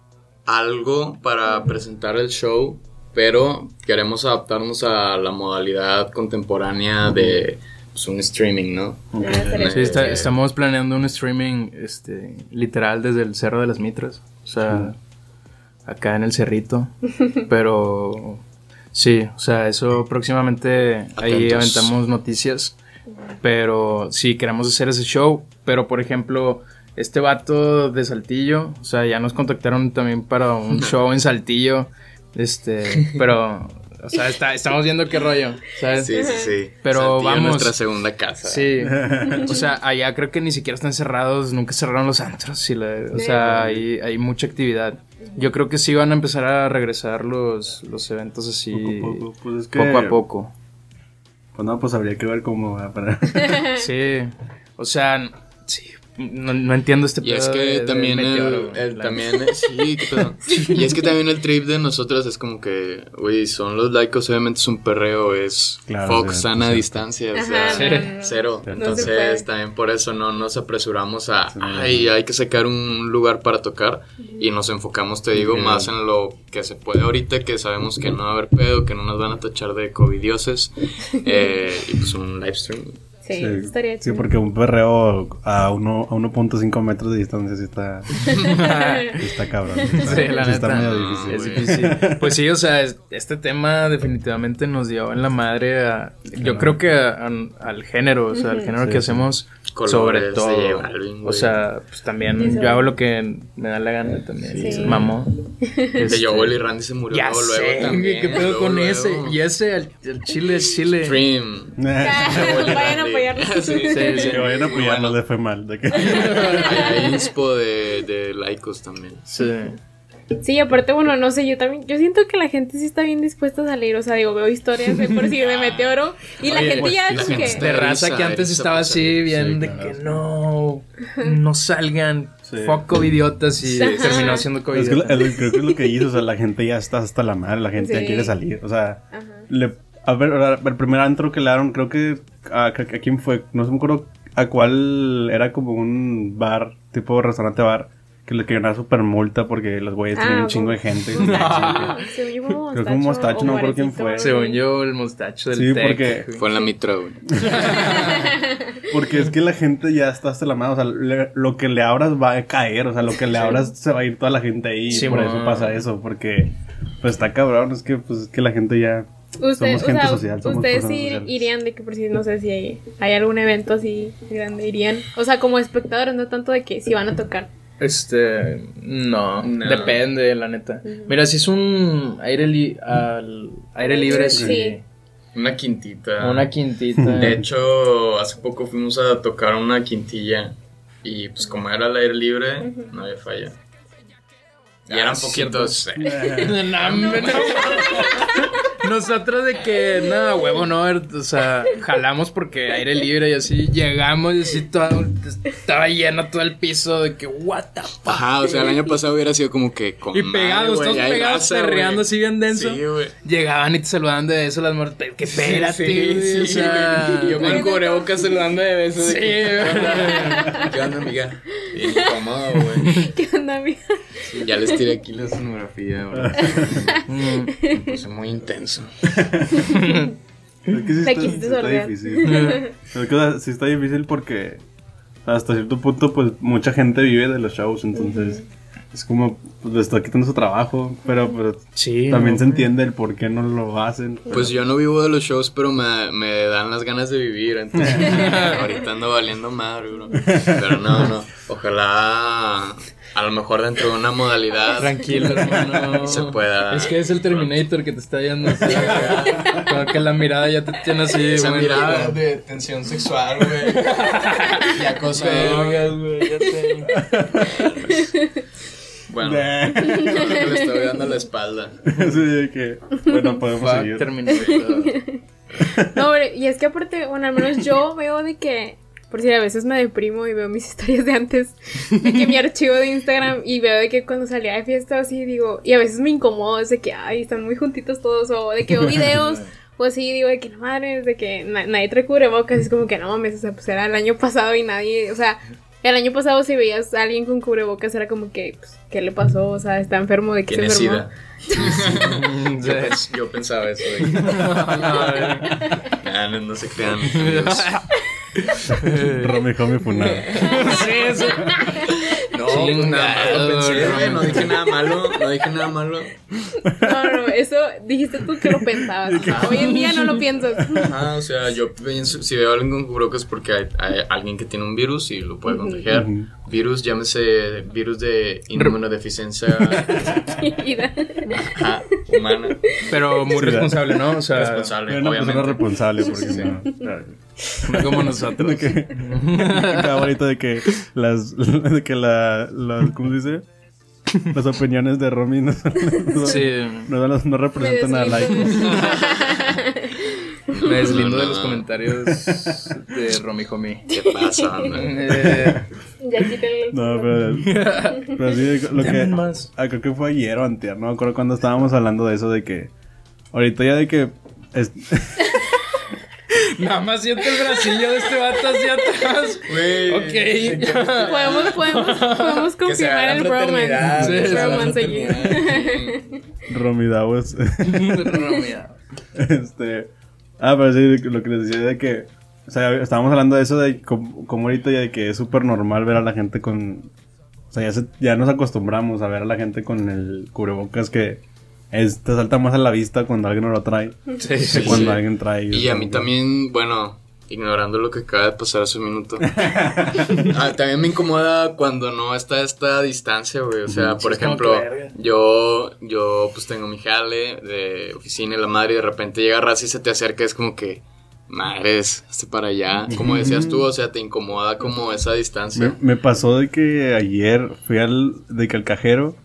algo para presentar el show, pero queremos adaptarnos a la modalidad contemporánea de pues, un streaming, ¿no? Estaría Sí, está- chido. estamos planeando un streaming este, literal desde el Cerro de las Mitras. O sea, acá en el cerrito. Pero sí, o sea, eso próximamente ahí aventamos noticias. Pero sí, queremos hacer ese show. Pero por ejemplo, este vato de Saltillo, o sea, ya nos contactaron también para un show en Saltillo. Este, pero, o sea, está- estamos viendo qué rollo, ¿sabes? Sí, sí, sí. Pero Saltillo es vamos. nuestra segunda casa. Sí. O sea, allá creo que ni siquiera están cerrados, nunca cerraron los antros. y la- o sea, hay, hay mucha actividad. Yo creo que sí van a empezar a regresar los, los eventos así Poco a poco, pues es que... poco a poco. Pues no, pues habría que ver cómo va para... Sí. O sea, sí. No, no entiendo este Y es que de- de también meteoro, el, el- también sí, pedo. y es que también el trip de nosotros es como que, güey, son los laicos, obviamente es un perreo, es Claro, Fox sí, sana sí. distancia, o sea, no, cero. No Entonces también por eso no nos apresuramos a, Sí. ay, hay que sacar un lugar para tocar y nos enfocamos, te digo, más en lo que se puede ahorita, que sabemos que no va a haber pedo, que no nos van a tachar de covidioses eh, y pues un live stream. Sí, estaría Sí, chido. porque un perreo a, uno, a 1.5 metros de distancia sí está, sí está cabrón. sí está- Sí, la sí está neta. medio difícil. Es difícil. Pues sí, o sea, es- este tema definitivamente nos dio en la madre a, yo creo que a- a- al género, o sea, al género Sí, que sí. hacemos Colores sobre todo. O sea, pues también Sí, yo hago lo que me da la gana también. Sí. Sí. Mamó. De Este, Joel y Randy se murió Ya luego, sé, luego también. ¿qué pedo luego, con luego. ese? Y ese, el, el chile chile. Stream. Vayan a apoyarnos. Sí, sí, Sí. Que vayan a Muy apoyarnos bueno. le fue mal. De que... Hay, hay inspo de, de laicos también. Sí. Sí, aparte, bueno, no sé, yo también, yo siento que la gente sí está bien dispuesta a salir, o sea, digo, veo historias de por sí de Meteoro y la gente pues, ya sí, que... De raza que antes estaba pues, así, bien sí, de claro. que no, no salgan, Sí. fuck covidiotas y Sí. terminó siendo Es que covidiota. lo- creo que es lo que hizo, o sea, la gente ya está hasta la madre, la gente Sí. ya quiere salir, o sea, Ajá. le, a ver, el primer antro que le dieron, creo que a, a- a quién fue, no sé me acuerdo a cuál era como un bar, tipo restaurante bar, que le querían dar super multa porque los güeyes Ah, tenían un chingo como- de gente. Mostacho, según yo Creo que un mostacho, no me acuerdo quién fue. Según yo, el mostacho del Sí, porque. Fue en la Mitra, güey. Porque es que la gente ya está hasta la mano, o sea, le- lo que le abras va a caer, o sea, lo que le abras se va a ir toda la gente ahí, Sí, por eso pasa eso, porque pues está cabrón, es que pues es que la gente ya Usted, Somos o gente sea, social, somos ustedes sí sociales. irían de que por si no sé si hay, hay algún evento así grande irían. O sea, como espectadores, no tanto de que si van a tocar. Este, no, No. depende, la neta. Mira, si es un aire, li- al aire libre, sí. Sí. Una quintita. Una quintita. De hecho, hace poco fuimos a tocar una quintilla y pues como era al aire libre, no había falla. Y Ah, eran sí, poquitos. eh, No, no. Nosotros de que, nada, huevo, no, o sea, jalamos porque aire libre y así, llegamos y así todo, estaba lleno todo el piso de que, what the fuck. Ajá, o sea, el año pasado hubiera sido como que con Y madre, pegados, todos pegados, perreando así bien denso. Sí, güey. Llegaban y te saludaban de eso las muertes. Que espérate, Sí, sí, o sea. yo con cubrebocas saludando de besos. Sí, güey. ¿Qué onda, amiga? Bien incómodo, güey. ¿Qué onda, amiga? Ya les tiré aquí la sonografía, güey. Me puse muy intenso. Es que sí está, sí está difícil. Es que, o sea, sí está difícil porque hasta cierto punto, pues mucha gente vive de los shows, entonces es como, pues le está quitando su trabajo, pero pues, Sí. también no, se entiende el por qué no lo hacen. Pues yo no vivo de los shows, pero me, me dan las ganas de vivir. Entonces, ahorita ando valiendo madre, bro. Pero no, no. Ojalá, a lo mejor dentro de una modalidad. Tranquilo, hermano. Se pueda. Es que es el Terminator que te está yendo así. Como que la mirada ya te tiene así. Esa güey. mirada de tensión sexual, güey. Y acosador. Vergas, güey, ya sé. Bueno, creo que le estoy dando la espalda. Así de que, bueno, podemos Fuck, seguir. Terminator. No, hombre, y es que aparte, bueno, al menos yo veo de que, por si a veces me deprimo y veo mis historias de antes, de que mi archivo de Instagram y veo de que cuando salía de fiesta así digo, y a veces me incomodo, es de que, ay, están muy juntitos todos, o de que veo videos, o así digo de que no madre, de que na- nadie trae cubrebocas, es como que no mames, o sea, pues era el año pasado y nadie, o sea, el año pasado si veías a alguien con cubrebocas era como que, pues, ¿qué le pasó? O sea, está enfermo de que se enfermó. Yo, pens- yo pensaba eso, güey. Nah, no, no se crean. Romy Homie Funado. Sí, sí. No, pues nada Chingado, pensé. No dije nada malo. No dije nada malo. No, no, eso dijiste tú que lo pensabas. Hoy en día no lo piensas. Ajá, o sea, yo pienso, si veo a alguien con cubrebocas es porque hay, hay alguien que tiene un virus y lo puede contagiar. Virus, llámese virus de inmunodeficiencia ajá, humana. Pero muy Sí, responsable, ¿no? O sea, Responsable, persona obviamente. responsable porque no. No como nosotros. De que, acá ahorita de que las, de que la, las, ¿cómo se dice? Las opiniones de Romy no, son- no, Sí. no, no- no representan a. Laiko. Me deslindo No, de los comentarios de Romy Homie. ¿Qué pasa, anda? Eh, Ya quítenle el- No, pero, pero sí, lo que, más. ah, creo que fue ayer o antier, no me acuerdo cuando estábamos hablando de eso, de que ahorita ya de que, es- Nada más siento el bracillo de este vato hacia atrás. Güey. Ok. Podemos, podemos, podemos confirmar el bromance. El bromance Romy. este, ah, pero sí, lo que les decía de que, o sea, estábamos hablando de eso de como, como ahorita ya de que es súper normal ver a la gente con, o sea, ya, se- ya nos acostumbramos a ver a la gente con el cubrebocas que es, te salta más a la vista cuando alguien no lo trae Sí, que sí, cuando sí. alguien trae. Y a como mí que- también, bueno, ignorando lo que acaba de pasar hace un minuto. ah, también me incomoda cuando no está esta distancia, güey. O sea, por ejemplo, que yo, yo pues tengo mi jale de oficina y la madre y de repente llega raza y se te acerca, es como que, madres, hazte para allá. Como decías tú, o sea, te incomoda como esa Me, distancia. me pasó de que ayer fui al, de que al cajero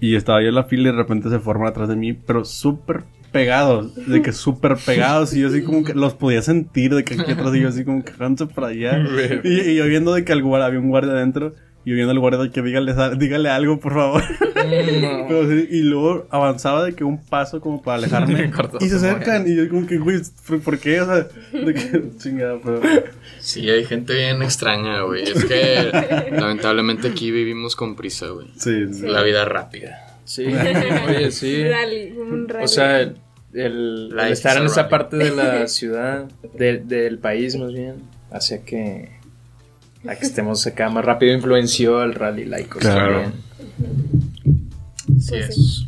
y estaba yo en la fila y de repente se forman atrás de mí, pero súper pegados, de que súper pegados y yo así como que los podía sentir de que aquí atrás y yo así como que para allá. y, y yo viendo de que había un guardia adentro y yo viendo al guardia de que dígale, dígale algo por favor. Pero sí, y luego avanzaba de que un paso como para alejarme y se acercan y yo como que, güey, ¿por qué? O sea, de que chingada, pero... Sí, hay gente bien extraña, güey. Es que lamentablemente aquí vivimos con prisa, güey. Sí, sí. La vida rápida. Sí, oye, sí. Rally, un rally. O sea, el, el estar en esa parte de la ciudad, de- del país más bien, hace que, a que estemos acá más rápido influenció al rally laico. Claro. Sí Pues.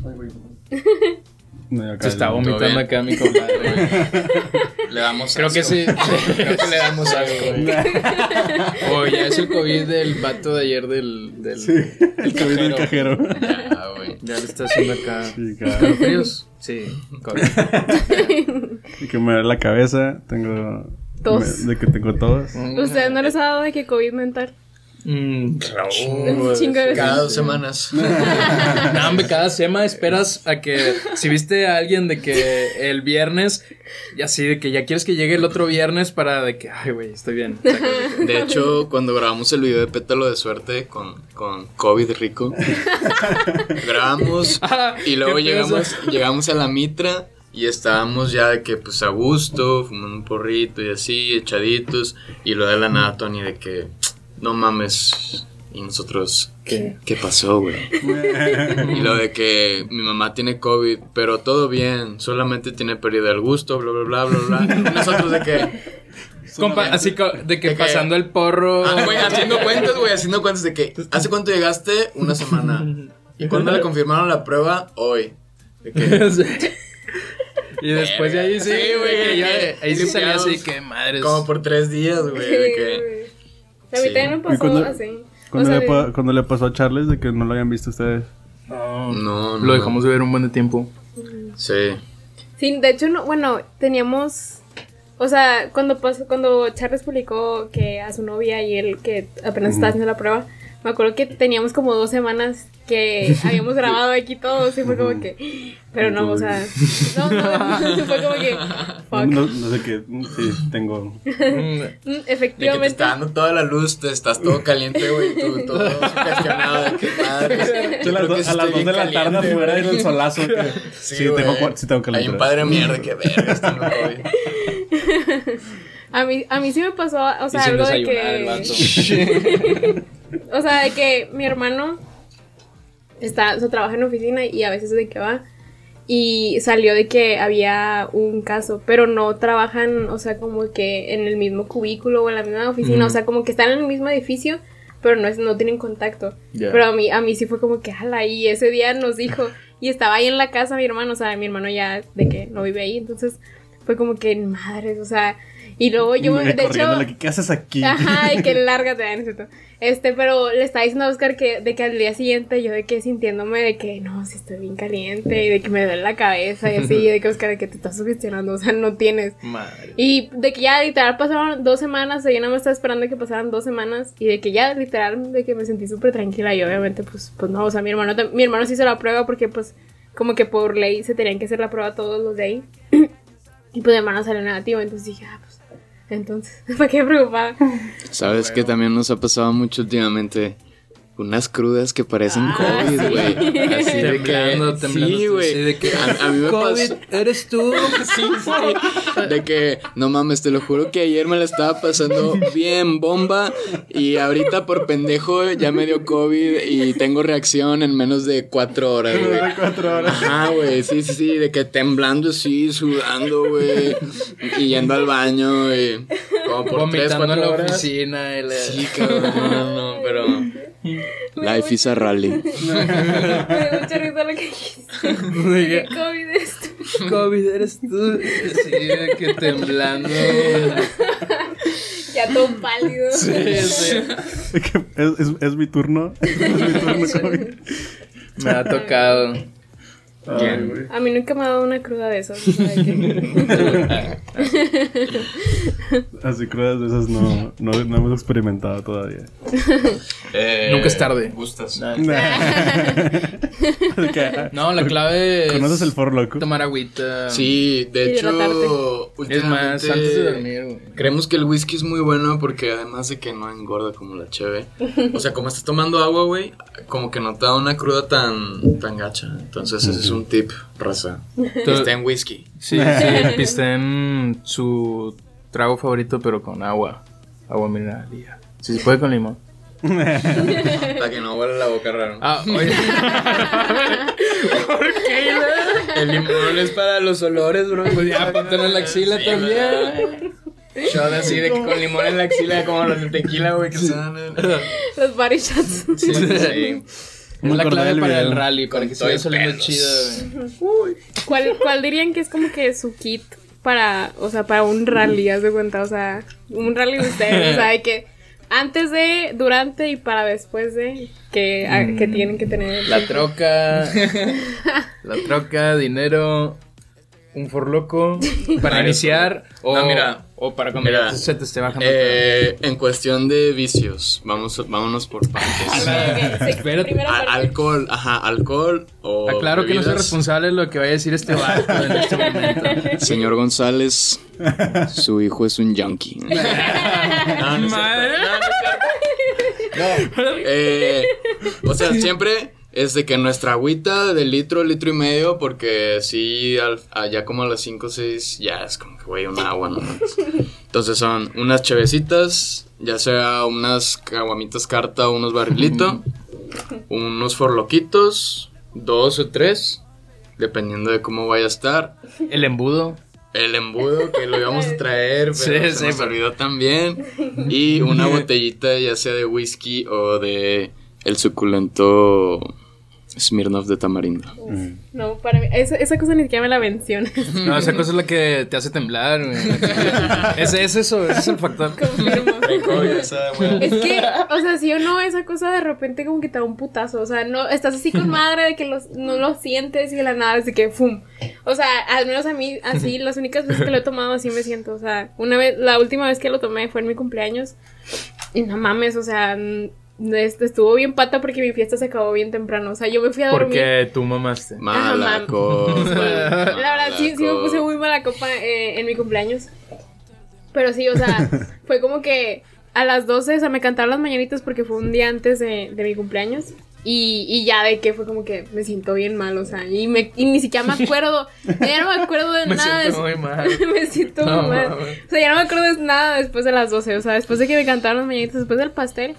No, Se está vomitando acá mi compadre, güey. Le damos Creo que sí, creo que le damos güey. O ya es el COVID del vato de ayer del... del El COVID del cajero. Ya, güey. Ya le está haciendo acá... Sí, claro. ¿Fríos? Sí, COVID. Y que me duele la cabeza. Tengo. Tos. me- de que tengo tos. ¿Ustedes no les ha dado de que COVID mental? Mm, Un chingo de veces. Cada dos semanas. No, hombre, cada semana esperas a que si viste a alguien de que el viernes y así de que ya quieres que llegue el otro viernes para de que ay güey, estoy bien. O sea, que- De hecho, cuando grabamos el video de Pétalo de Suerte con, con COVID rico, grabamos Ah, y luego llegamos, llegamos a la mitra y estábamos ya de que pues a gusto, fumando un porrito y así, echaditos. Y lo de la nada, Tony, de que no mames. Y nosotros, ¿Qué? ¿qué pasó, güey? Y lo de que mi mamá tiene COVID, pero todo bien, solamente tiene pérdida del gusto, bla, bla, bla, bla, bla. Y nosotros de que, Compa- así co- de que De que- pasando el porro. Ah, güey, haciendo cuentas, güey, haciendo cuentas de que, ¿hace cuánto llegaste? Una semana. ¿Y cuándo le confirmaron la prueba? Hoy. De que, Sí. Y después de ahí sí, Sí, güey, que- ahí sí salía así que madres. como por tres días, güey, de que, A mí Sí. también me ¿Y pasó cuándo- así. Cuando, O sea, le pa- cuando le pasó a Charles de que no lo habían visto ustedes. No, no, no. Lo dejamos de ver un buen de tiempo. Sí. Sí, de hecho, no, bueno, teníamos. O sea, cuando pasó, cuando Charles publicó que a su novia y él que apenas estaba haciendo la prueba, me acuerdo que teníamos como dos semanas que habíamos grabado aquí todos y fue como que. Pero no, o sea. No, no, fue como que. Fuck. No, no sé qué. Sí, tengo. Mm, Mm, De que te Efectivamente. está dando toda la luz, te estás todo caliente, güey, tú todo sugestionado, de que madre. a las, do- a las 2 de la tarde afuera del solazo. que- Sí, güey. tengo, sí tengo que Hay un padre mierda que verga, este no COVID. A mí, a mí sí me pasó, o sea, algo de que. O sea, de que mi hermano está, o sea, trabaja en oficina y a veces de que va. Y salió de que había un caso, pero no trabajan, o sea, como que en el mismo cubículo o en la misma oficina, o sea, como que están en el mismo edificio, pero no, es, no tienen contacto. Ya. Pero a mí, a mí sí fue como que, ala, y ese día nos dijo, y estaba ahí en la casa mi hermano, o sea, mi hermano ya de que no vive ahí, entonces fue como que, madres, o sea, y luego yo, de hecho... Corriéndole, ¿Qué haces aquí? Ajá, y que lárgate, ah, no es cierto. Este, pero le estaba diciendo a Oscar que, de que al día siguiente yo de que sintiéndome de que no, si estoy bien caliente y de que me duele la cabeza y así, y de que Oscar de que te estás sugestionando, o sea, no tienes. Madre. Y de que ya literal pasaron dos semanas, o sea, yo nada más estaba esperando que pasaran dos semanas y de que ya literal de que me sentí súper tranquila y obviamente pues, pues no, o sea, mi hermano, mi hermano sí hizo la prueba porque pues como que por ley se tenían que hacer la prueba todos los de ahí y pues mi hermano salió negativo, entonces dije, ah, pues entonces, ¿para qué preocupada? ¿Sabes que también nos ha pasado mucho últimamente? Unas crudas que parecen Ah, COVID, sí. güey. Así de Temblando, que, temblando. Sí, güey. Sí, de que, a, a mí me COVID, pasó. ¿eres tú? Sí, sí. De que, no mames, te lo juro que ayer me la estaba pasando bien bomba y ahorita por pendejo ya me dio COVID y tengo reacción en menos de cuatro horas, güey. Cuatro horas. Ajá, güey, sí, sí, sí, de que temblando así, sudando, güey, y yendo al baño, güey, como por tres, Vomitando en cuatro la horas. oficina. la- Sí, cabrón, no, no, pero... Life is a rally. Me dio mucha risa lo que dijiste. ¿Qué COVID es esto? COVID, ¿eres tú? Sí, de que temblando. Ya todo pálido. Sí, sí. Que es, es, es mi turno. Es mi turno. COVID. Me ha tocado. Ay. A mí nunca me ha dado una cruda de esas. Así crudas de esas no, no, no hemos experimentado todavía. Nunca es tarde. ¿Gustas? No, la clave es ¿Conoces el for loco? tomar agüita. Sí, de hecho, Es más, últimamente antes de dormir, güey. Creemos que el whisky es muy bueno porque además de que no engorda como la cheve. O sea, como estás tomando agua, güey, como que no te da una cruda tan, tan gacha. Entonces ese es un tip, raza. Que esté en whisky. Sí, sí, pisten su trago favorito, pero con agua. Agua mineral. Si se puede con limón. Para que no huela la boca raro. Ah, oye. ¿Por qué? El limón es para los olores, bro. Pues ya, póntelo en la axila Sí, también. Shot así de que con limón en la axila, como los de tequila, güey, que son. Los body shots. Sí, sí, sí. Es la clave del para el rally, para que siga saliendo chido. ¿Cuál, ¿Cuál dirían que es como que su kit para, o sea, para un rally, haz de cuenta? O sea, un rally de ustedes, o sea, de que antes de, durante y para después de que, a- que tienen que tener. La troca, la troca, dinero, un forloco para iniciar o, No, mira. O para ya se te esté bajando. Eh, en cuestión de vicios, vamos, vámonos por partes. Sí, Espérate. alcohol, ajá, alcohol o. Está claro que no soy bebidas. responsable de lo que vaya a decir este vato en este momento. Señor González, su hijo es un junkie. No, no. No. No, eh, o sea, siempre es de que nuestra agüita de litro, litro y medio, porque sí, al- allá como a las 5 o 6 ya es como que, güey, un agua nomás. Entonces son unas chevecitas, ya sea unas caguamitas carta o unos barrilitos, unos forloquitos, dos o tres, dependiendo de cómo vaya a estar. El embudo. El embudo que lo íbamos a traer, pero Sí, se sí, nos pero- olvidó también. Y una botellita ya sea de whisky o de el suculento Smirnoff de tamarindo. No, para mí, esa, esa cosa ni siquiera me la mencionas. No, esa cosa es la que te hace temblar. Es, es eso, ese es el factor. Confirmo. Es que, o sea, si o no, esa cosa de repente como que te da un putazo. O sea, no, estás así con madre de que los, no lo sientes y de la nada es de que ¡fum! O sea, al menos a mí, así, las únicas veces que lo he tomado así me siento. O sea, una vez, la última vez que lo tomé fue en mi cumpleaños. Y no mames, o sea, estuvo bien pata porque mi fiesta se acabó bien temprano. O sea, yo me fui a dormir. Porque tú mamaste. Mala cosa. La verdad, sí, sí me puse muy mala copa eh, en mi cumpleaños. Pero sí, o sea, fue como que a las 12, o sea, me cantaron las mañanitas porque fue un día antes de, de mi cumpleaños. Y, y ya de que fue como que me siento bien mal, o sea, y, me, y ni siquiera me acuerdo, ya no me acuerdo de Me nada. siento muy mal. me siento No, muy mal. mames. O sea, ya no me acuerdo de nada después de las 12, o sea, después de que me cantaron las mañanitas, después del pastel.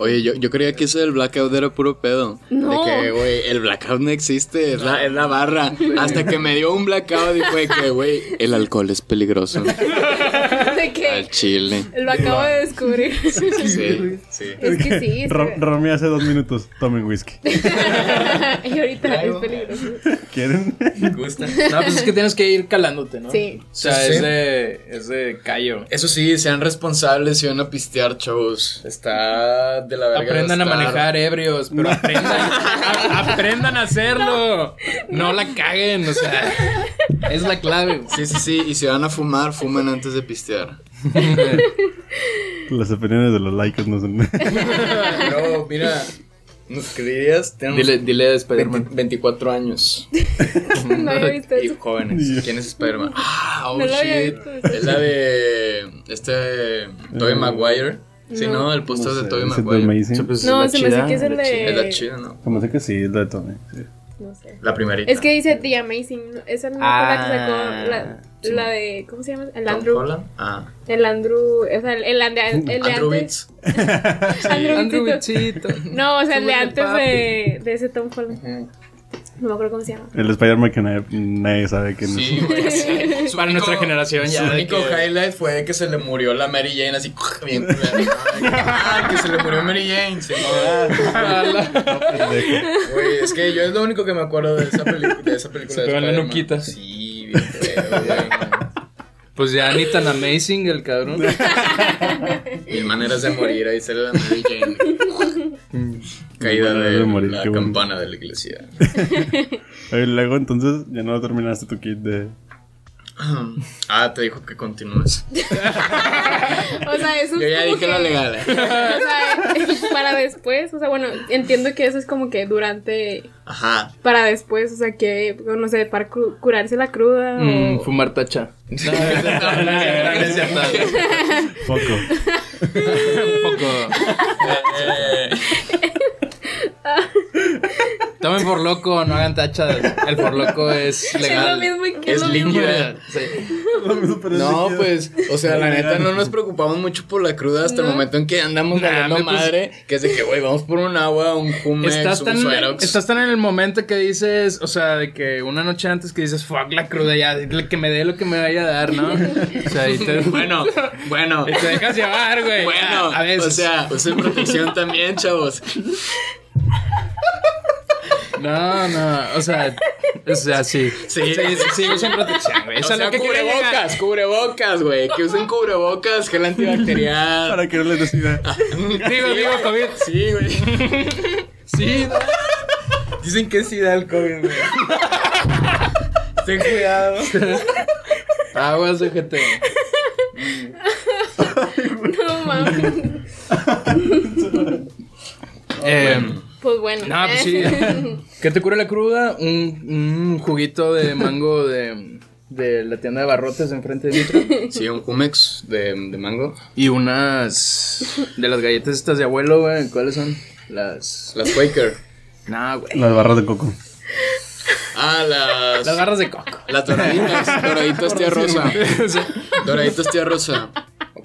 Oye, yo, yo creía que eso del blackout era puro pedo. No. De que, güey, el blackout no existe, es la, es la barra. Hasta que me dio un blackout y fue que, güey, el alcohol es peligroso. De que Al chile. lo acabo de descubrir. Sí, sí. Es que sí, Ro- está- Romy hace dos minutos. Tomen whisky. y ahorita es peligroso. ¿Quieren? gusta. No, pues es que tienes que ir calándote, ¿no? Sí. O sea, Sí, sí. es de, es de callo. Eso sí, sean responsables y van a pistear shows. Está de la verga. Aprendan a manejar ebrios, pero aprendan, a- aprendan a hacerlo. No la caguen, o sea, es la clave. Sí, sí, sí. Y si van a fumar, fumen antes de pistear. Las opiniones de los likes no son. No, mira. ¿Nos creerías? Tenemos Dile, dile a Spider-Man. 20 24 años. No había visto Y eso. jóvenes. ¿Quién es Spider-Man? Ah, oh No shit. visto. Es la de. Este. Tobey Eh, Maguire. Sí, no. ¿no? El póster No de Tobey Maguire. Amazing. Pues, No, la se me hace chida, que es el chida. de- Es la chida, ¿no? Como sé que sí, es la de Tony. sí. No sé. La primerita. Es que dice The Amazing. ¿no? Esa no fue la que sacó Ah, la, sí. la de. ¿Cómo se llama? El Tom Andrew. Holland. Ah. El Andrew. O sea, el, el, el de Andrew antes. Beats. Andrew. Bichito. No, o sea, el de antes de, de ese Tom Holland. No me acuerdo cómo se llama. El Spider-Man que nadie, nadie sabe quién Sí, es. sí. Para nuestra generación ya de único que- highlight fue que se le murió la Mary Jane así bien. Ah, que se le murió Mary Jane. Sí, Güey, es que yo es lo único que me acuerdo de esa, de esa película. Se de pegó en la nuquita. Sí, güey. Pues ya ni tan amazing el cabrón. Mil maneras de morir, ahí sale la Mary Jane. Caída de, de morir, la qué bueno. campana de la iglesia. Oye, luego entonces ya no terminaste tu kit de. Ah, te dijo que continúes. O sea, eso Yo es ya como dije que, lo legal. O sea, para después. O sea, bueno, entiendo que eso es como que durante. Ajá. Para después, o sea, que, no sé, para cu- curarse la cruda Mm, o... fumar tacha. No, cierto. Poco. Un poco. Tomen por loco, no hagan tachas. El por loco es Es lo legal. mismo que Es lo mismo. Sí. No, pues, o sea, la neta no nos preocupamos mucho por la cruda hasta el momento en que andamos Nah, ganando pues- madre, que es de que, güey, vamos por un agua, un Jumex, Estás un tan, Suerox. estás tan en el momento que dices, o sea, de que una noche antes que dices, fuck la cruda, ya, que me dé lo que me vaya a dar, ¿no? O sea, y te, Bueno, bueno, y te dejas llevar, güey. bueno, a veces. o sea, usen protección también, chavos. No, no, o sea, o sea, sí. Sí. sí, sí, sí, usen protección, güey. O es sea, lo que cubrebocas, cubrebocas, güey. Que usen cubrebocas, gel antibacterial. Para que no les decida. Digo, digo, COVID. Sí, güey. Sí, Dicen que sí da el COVID, güey. Ten cuidado. aguas, GT. No mames. Eh, Pues bueno. no, pues sí. ¿Qué te cura la cruda? Un, un juguito de mango de, de la tienda de barrotes enfrente de Vitro. Sí, un Jumex de, de mango. Y unas de las galletas estas de abuelo, güey. ¿Cuáles son? Las. Las Quaker. No, güey. Las barras de coco. Ah, las. Las barras de coco. Las doraditas. Doraditas tía rosa. Doraditas tía rosa.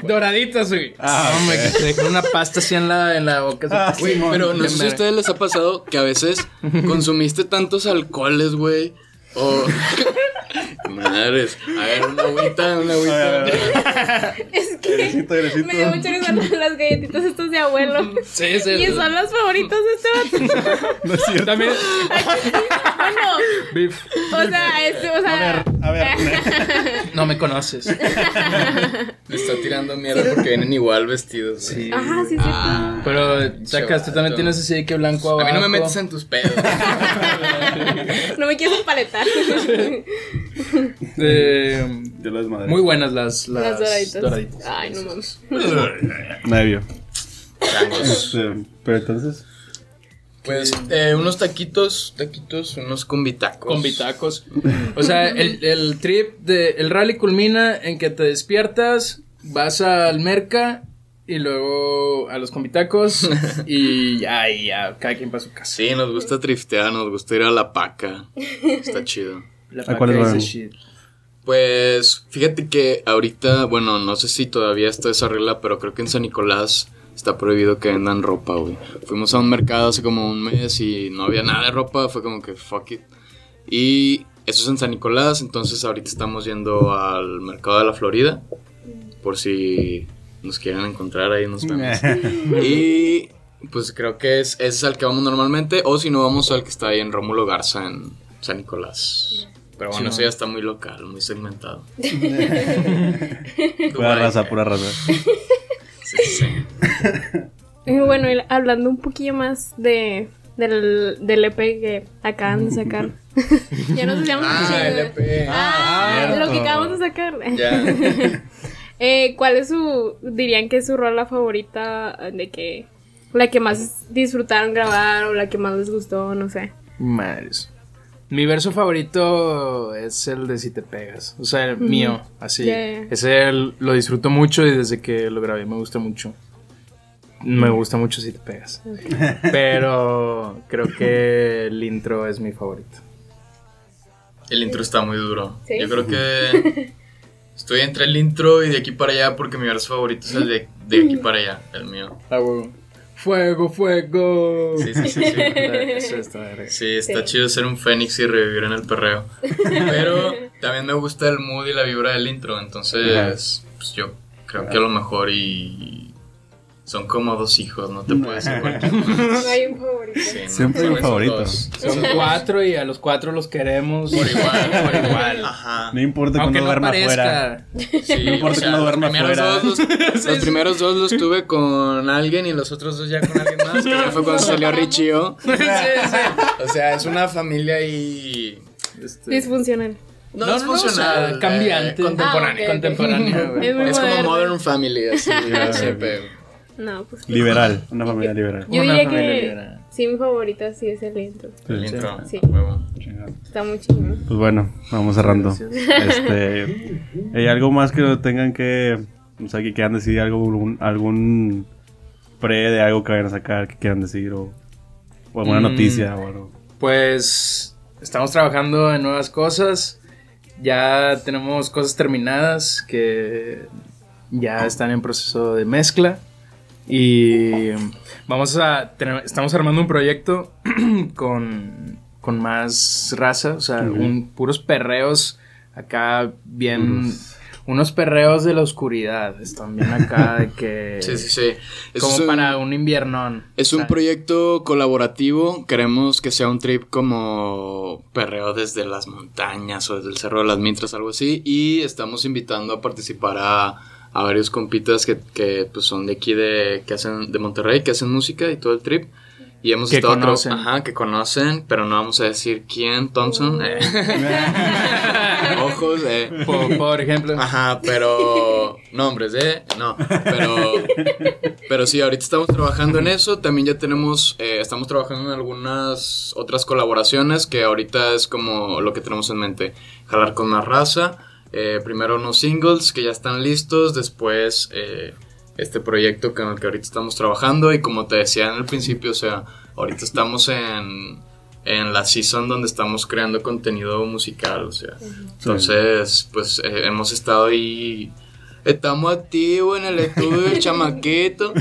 Doraditas, güey. Ah, no, me ok. quedé con una pasta así en la, en la boca. Ah, así. Pero no sé si a ustedes les ha pasado que a veces consumiste tantos alcoholes, güey. O. Madres. A ver, una agüita, una agüita. Es que me dio mucha risa las galletitas estas de abuelo. Sí, sí. Y son las favoritas de este vato. No es cierto. También. Bueno, Beef. o sea, este, o sea. A ver, a ver. No me conoces. Me está tirando mierda porque vienen igual vestidos. Sí. Ajá, sí, sí. Pero, sacas, tú también tienes así de que blanco abajo. A mí no me metes en tus pedos. No me quieres paletar. Eh, Yo las madre. muy buenas las, las, Las doraditas. doraditas. Ay, no mames. Nadie vio. Este, pero entonces. Pues eh, unos taquitos, taquitos, unos combitacos. Con bitacos. O sea, el, el trip de el rally culmina en que te despiertas, vas al merca y luego a los combitacos y ya, y ya, cada quien para su casa. Sí, nos gusta triftear, nos gusta ir a la paca. Está chido. Pues fíjate que ahorita, bueno, no sé si todavía está esa regla, pero creo que en San Nicolás está prohibido que vendan ropa, güey. Fuimos a un mercado hace como un mes y no había nada de ropa, fue como que fuck it. Y eso es en San Nicolás, entonces ahorita estamos yendo al mercado de la Florida, por si nos quieren encontrar ahí nos vemos. y pues creo que es, ese es al que vamos normalmente, o si no vamos al que está ahí en Rómulo Garza en San Nicolás. Pero bueno, eso ya está muy local, muy segmentado. Pura raza, pura raza. Sí, sí. Y bueno, y hablando un poquillo más de del, del EP que acaban de sacar. ya nos decíamos Ah, el EP. Ah, cierto. lo que acabamos de sacar. Ya. Eh, ¿Cuál es su, dirían que es su rola favorita de que, la que más disfrutaron grabar o la que más les gustó, no sé? Madres. Mi verso favorito es el de Si te pegas. O sea, el mío, así. Yeah. Ese el- lo disfruto mucho y desde que lo grabé me gusta mucho. Me gusta mucho Si te pegas. Pero creo que el intro es mi favorito. El intro está muy duro. ¿Sí? Yo creo que estoy entre el intro y de aquí para allá porque mi verso favorito es el de, de aquí para allá, el mío. Ah, huevo. Fuego, fuego. Sí, sí, sí, sí. Eso está. Sí, está Sí. chido ser un fénix y revivir en el perreo. Pero también me gusta el mood y la vibra del intro. Entonces, pues yo creo que a lo mejor y. Son como dos hijos, no te puedes decir cualquier No hay un favorito. Sí, no, Siempre hay son un favorito. dos. Son cuatro y a los cuatro los queremos. Por igual, por igual. Ajá. No importa cuando no duerma afuera. Sí, No importa o sea, que no los duerma primeros afuera. dos los, los primeros dos los tuve con alguien y los otros dos ya con alguien más, que ya fue cuando salió Richio. Sí, sí. O sea, es una familia y... Este, Disfuncional. No, No, es no, no, funcional. o sea, cambiante. eh, contemporáneo. Ah, ok, ok. Contemporánea, güey. Es Es como. Modern Family, así. Pedo. No, pues. Liberal, una familia liberal. Yo Una diría que liberal. sí, mi favorita sí es el intro. El intro. Sí. huevo. Está muy chido. Pues bueno, vamos cerrando. Este, ¿Hay algo más que tengan que, o sea, que quieran decir algo, algún, algún pre de algo que vayan a sacar, que quieran decir o, o alguna Mm. noticia o algo? Pues estamos trabajando en nuevas cosas. Ya tenemos cosas terminadas que ya están en proceso de mezcla. Y vamos a tener- estamos armando un proyecto con, con más raza, o sea, un- puros perreos acá bien unos perreos de la oscuridad. Están bien acá de que. Sí, sí, sí. Como un- para un inviernón. Es un proyecto colaborativo. Queremos que sea un trip como perreo desde las montañas o desde el Cerro de las Mitras, algo así. Y estamos invitando a participar a, a varios compitas que, que, pues, son de aquí, de, que hacen, de Monterrey, que hacen música y todo el trip. Y hemos Que estado conocen. Ajá, que conocen, pero no vamos a decir quién, Thompson. eh. Ojos, eh. Por, por ejemplo. Ajá, pero nombres, ¿eh? No, pero pero sí, ahorita estamos trabajando en eso. También ya tenemos, eh, estamos trabajando en algunas otras colaboraciones que ahorita es como lo que tenemos en mente. Jalar con más raza. Eh, primero unos singles que ya están listos. Después eh, este proyecto con el que ahorita estamos trabajando. Y como te decía en el principio, o sea, ahorita estamos en, en la season donde estamos creando contenido musical. O sea, entonces, pues eh, hemos estado ahí. Estamos activos en el estudio del chamaquito.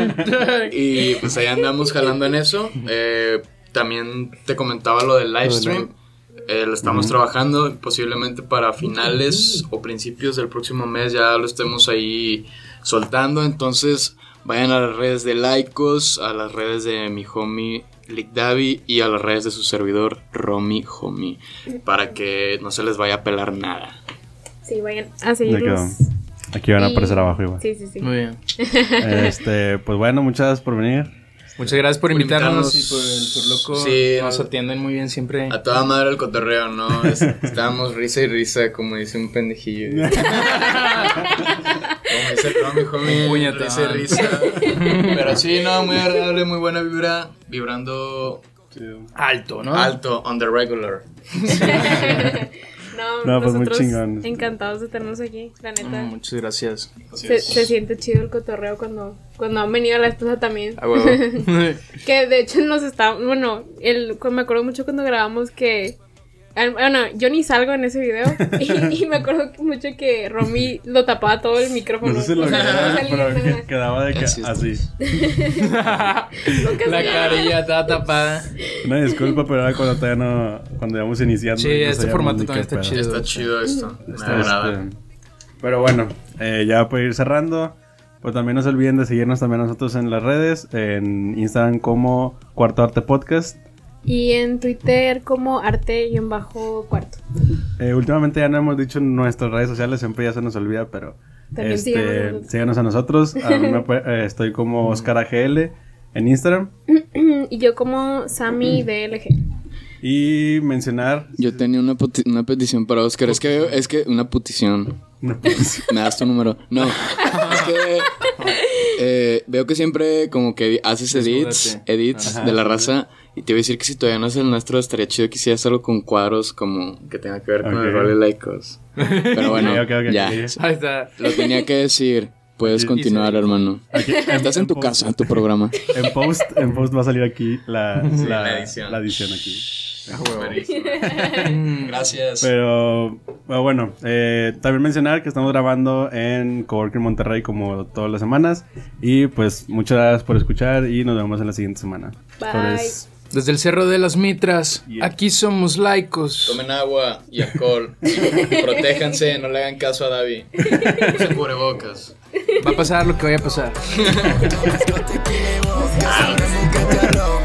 y pues ahí andamos jalando en eso. Eh, también te comentaba lo del live stream. Eh, lo estamos trabajando posiblemente para finales o principios del próximo mes ya lo estemos ahí soltando. Entonces vayan a las redes de Laicos, a las redes de mi homie Lick Davi y a las redes de su servidor Romy Homie para que no se les vaya a pelar nada. Sí, vayan a quedó. Aquí van a Y- aparecer abajo igual. Sí, sí, sí. Muy bien. Este, pues bueno, muchas gracias por venir. Muchas gracias por Por invitarnos invitarnos. y por el por loco. Sí, nos no. atienden muy bien siempre. A toda madre el cotorreo, ¿no? Es- estábamos risa y risa, como dice un pendejillo. como dice homie, Puñetón. risa y risa. Pero sí, no, muy agradable, muy buena vibra, vibrando Alto, ¿no? alto, on the regular. No, No, pues muy chingón. encantados de tenernos aquí, la neta. Mm, muchas gracias. Se, se siente chido el cotorreo cuando, cuando han venido la esposa también. A huevo. Que de hecho nos está, bueno, el, me acuerdo mucho cuando grabamos que, bueno, yo ni salgo en ese video y, y me acuerdo mucho que Romy lo tapaba todo el micrófono. No sé si lo grababa, pero quedaba de que Así La carilla estaba tapada. Una disculpa, pero era cuando todavía no, cuando íbamos iniciando. Sí, no este formato también está pedo. chido. Está chido esto, me Está, agrada. este, Pero bueno, eh, ya para ir cerrando, pues también no se olviden de seguirnos también a nosotros en las redes, en Instagram como Cuarto Arte Podcast. Y en Twitter como arte-cuarto. Eh, últimamente ya no hemos dicho en nuestras redes sociales, siempre ya se nos olvida, pero También este, síganos a nosotros. síganos a nosotros. A mí me puede- eh, estoy como Oscar AGL en Instagram. Y yo como Sammy DLG. Y mencionar... Yo tenía una, una petición para Oscar, es que, es que una petición. No, pues, Me das tu número. No, es que eh, veo que siempre como que haces edits, edits Ajá. de la raza. Y te voy a decir que si todavía no es el nuestro, estaría chido que hicieras algo con cuadros como que tenga que ver con el rol de laicos. Pero bueno, ya. ok. Ahí está. Lo tenía que decir. Puedes continuar, hermano. aquí- Estás en tu post- casa, tu programa. En post, en post va a salir aquí la, la, la edición. la edición aquí. Gracias. Pero pero bueno, eh, también mencionar que estamos grabando en Coworking Monterrey como todas las semanas. Y pues muchas gracias por escuchar y nos vemos en la siguiente semana. Bye. Sobres. Desde el Cerro de las Mitras, Yeah. aquí somos laicos. Tomen agua y alcohol. Protéjanse, no le hagan caso a David. Usen cubrebocas. Va a pasar lo que vaya a pasar.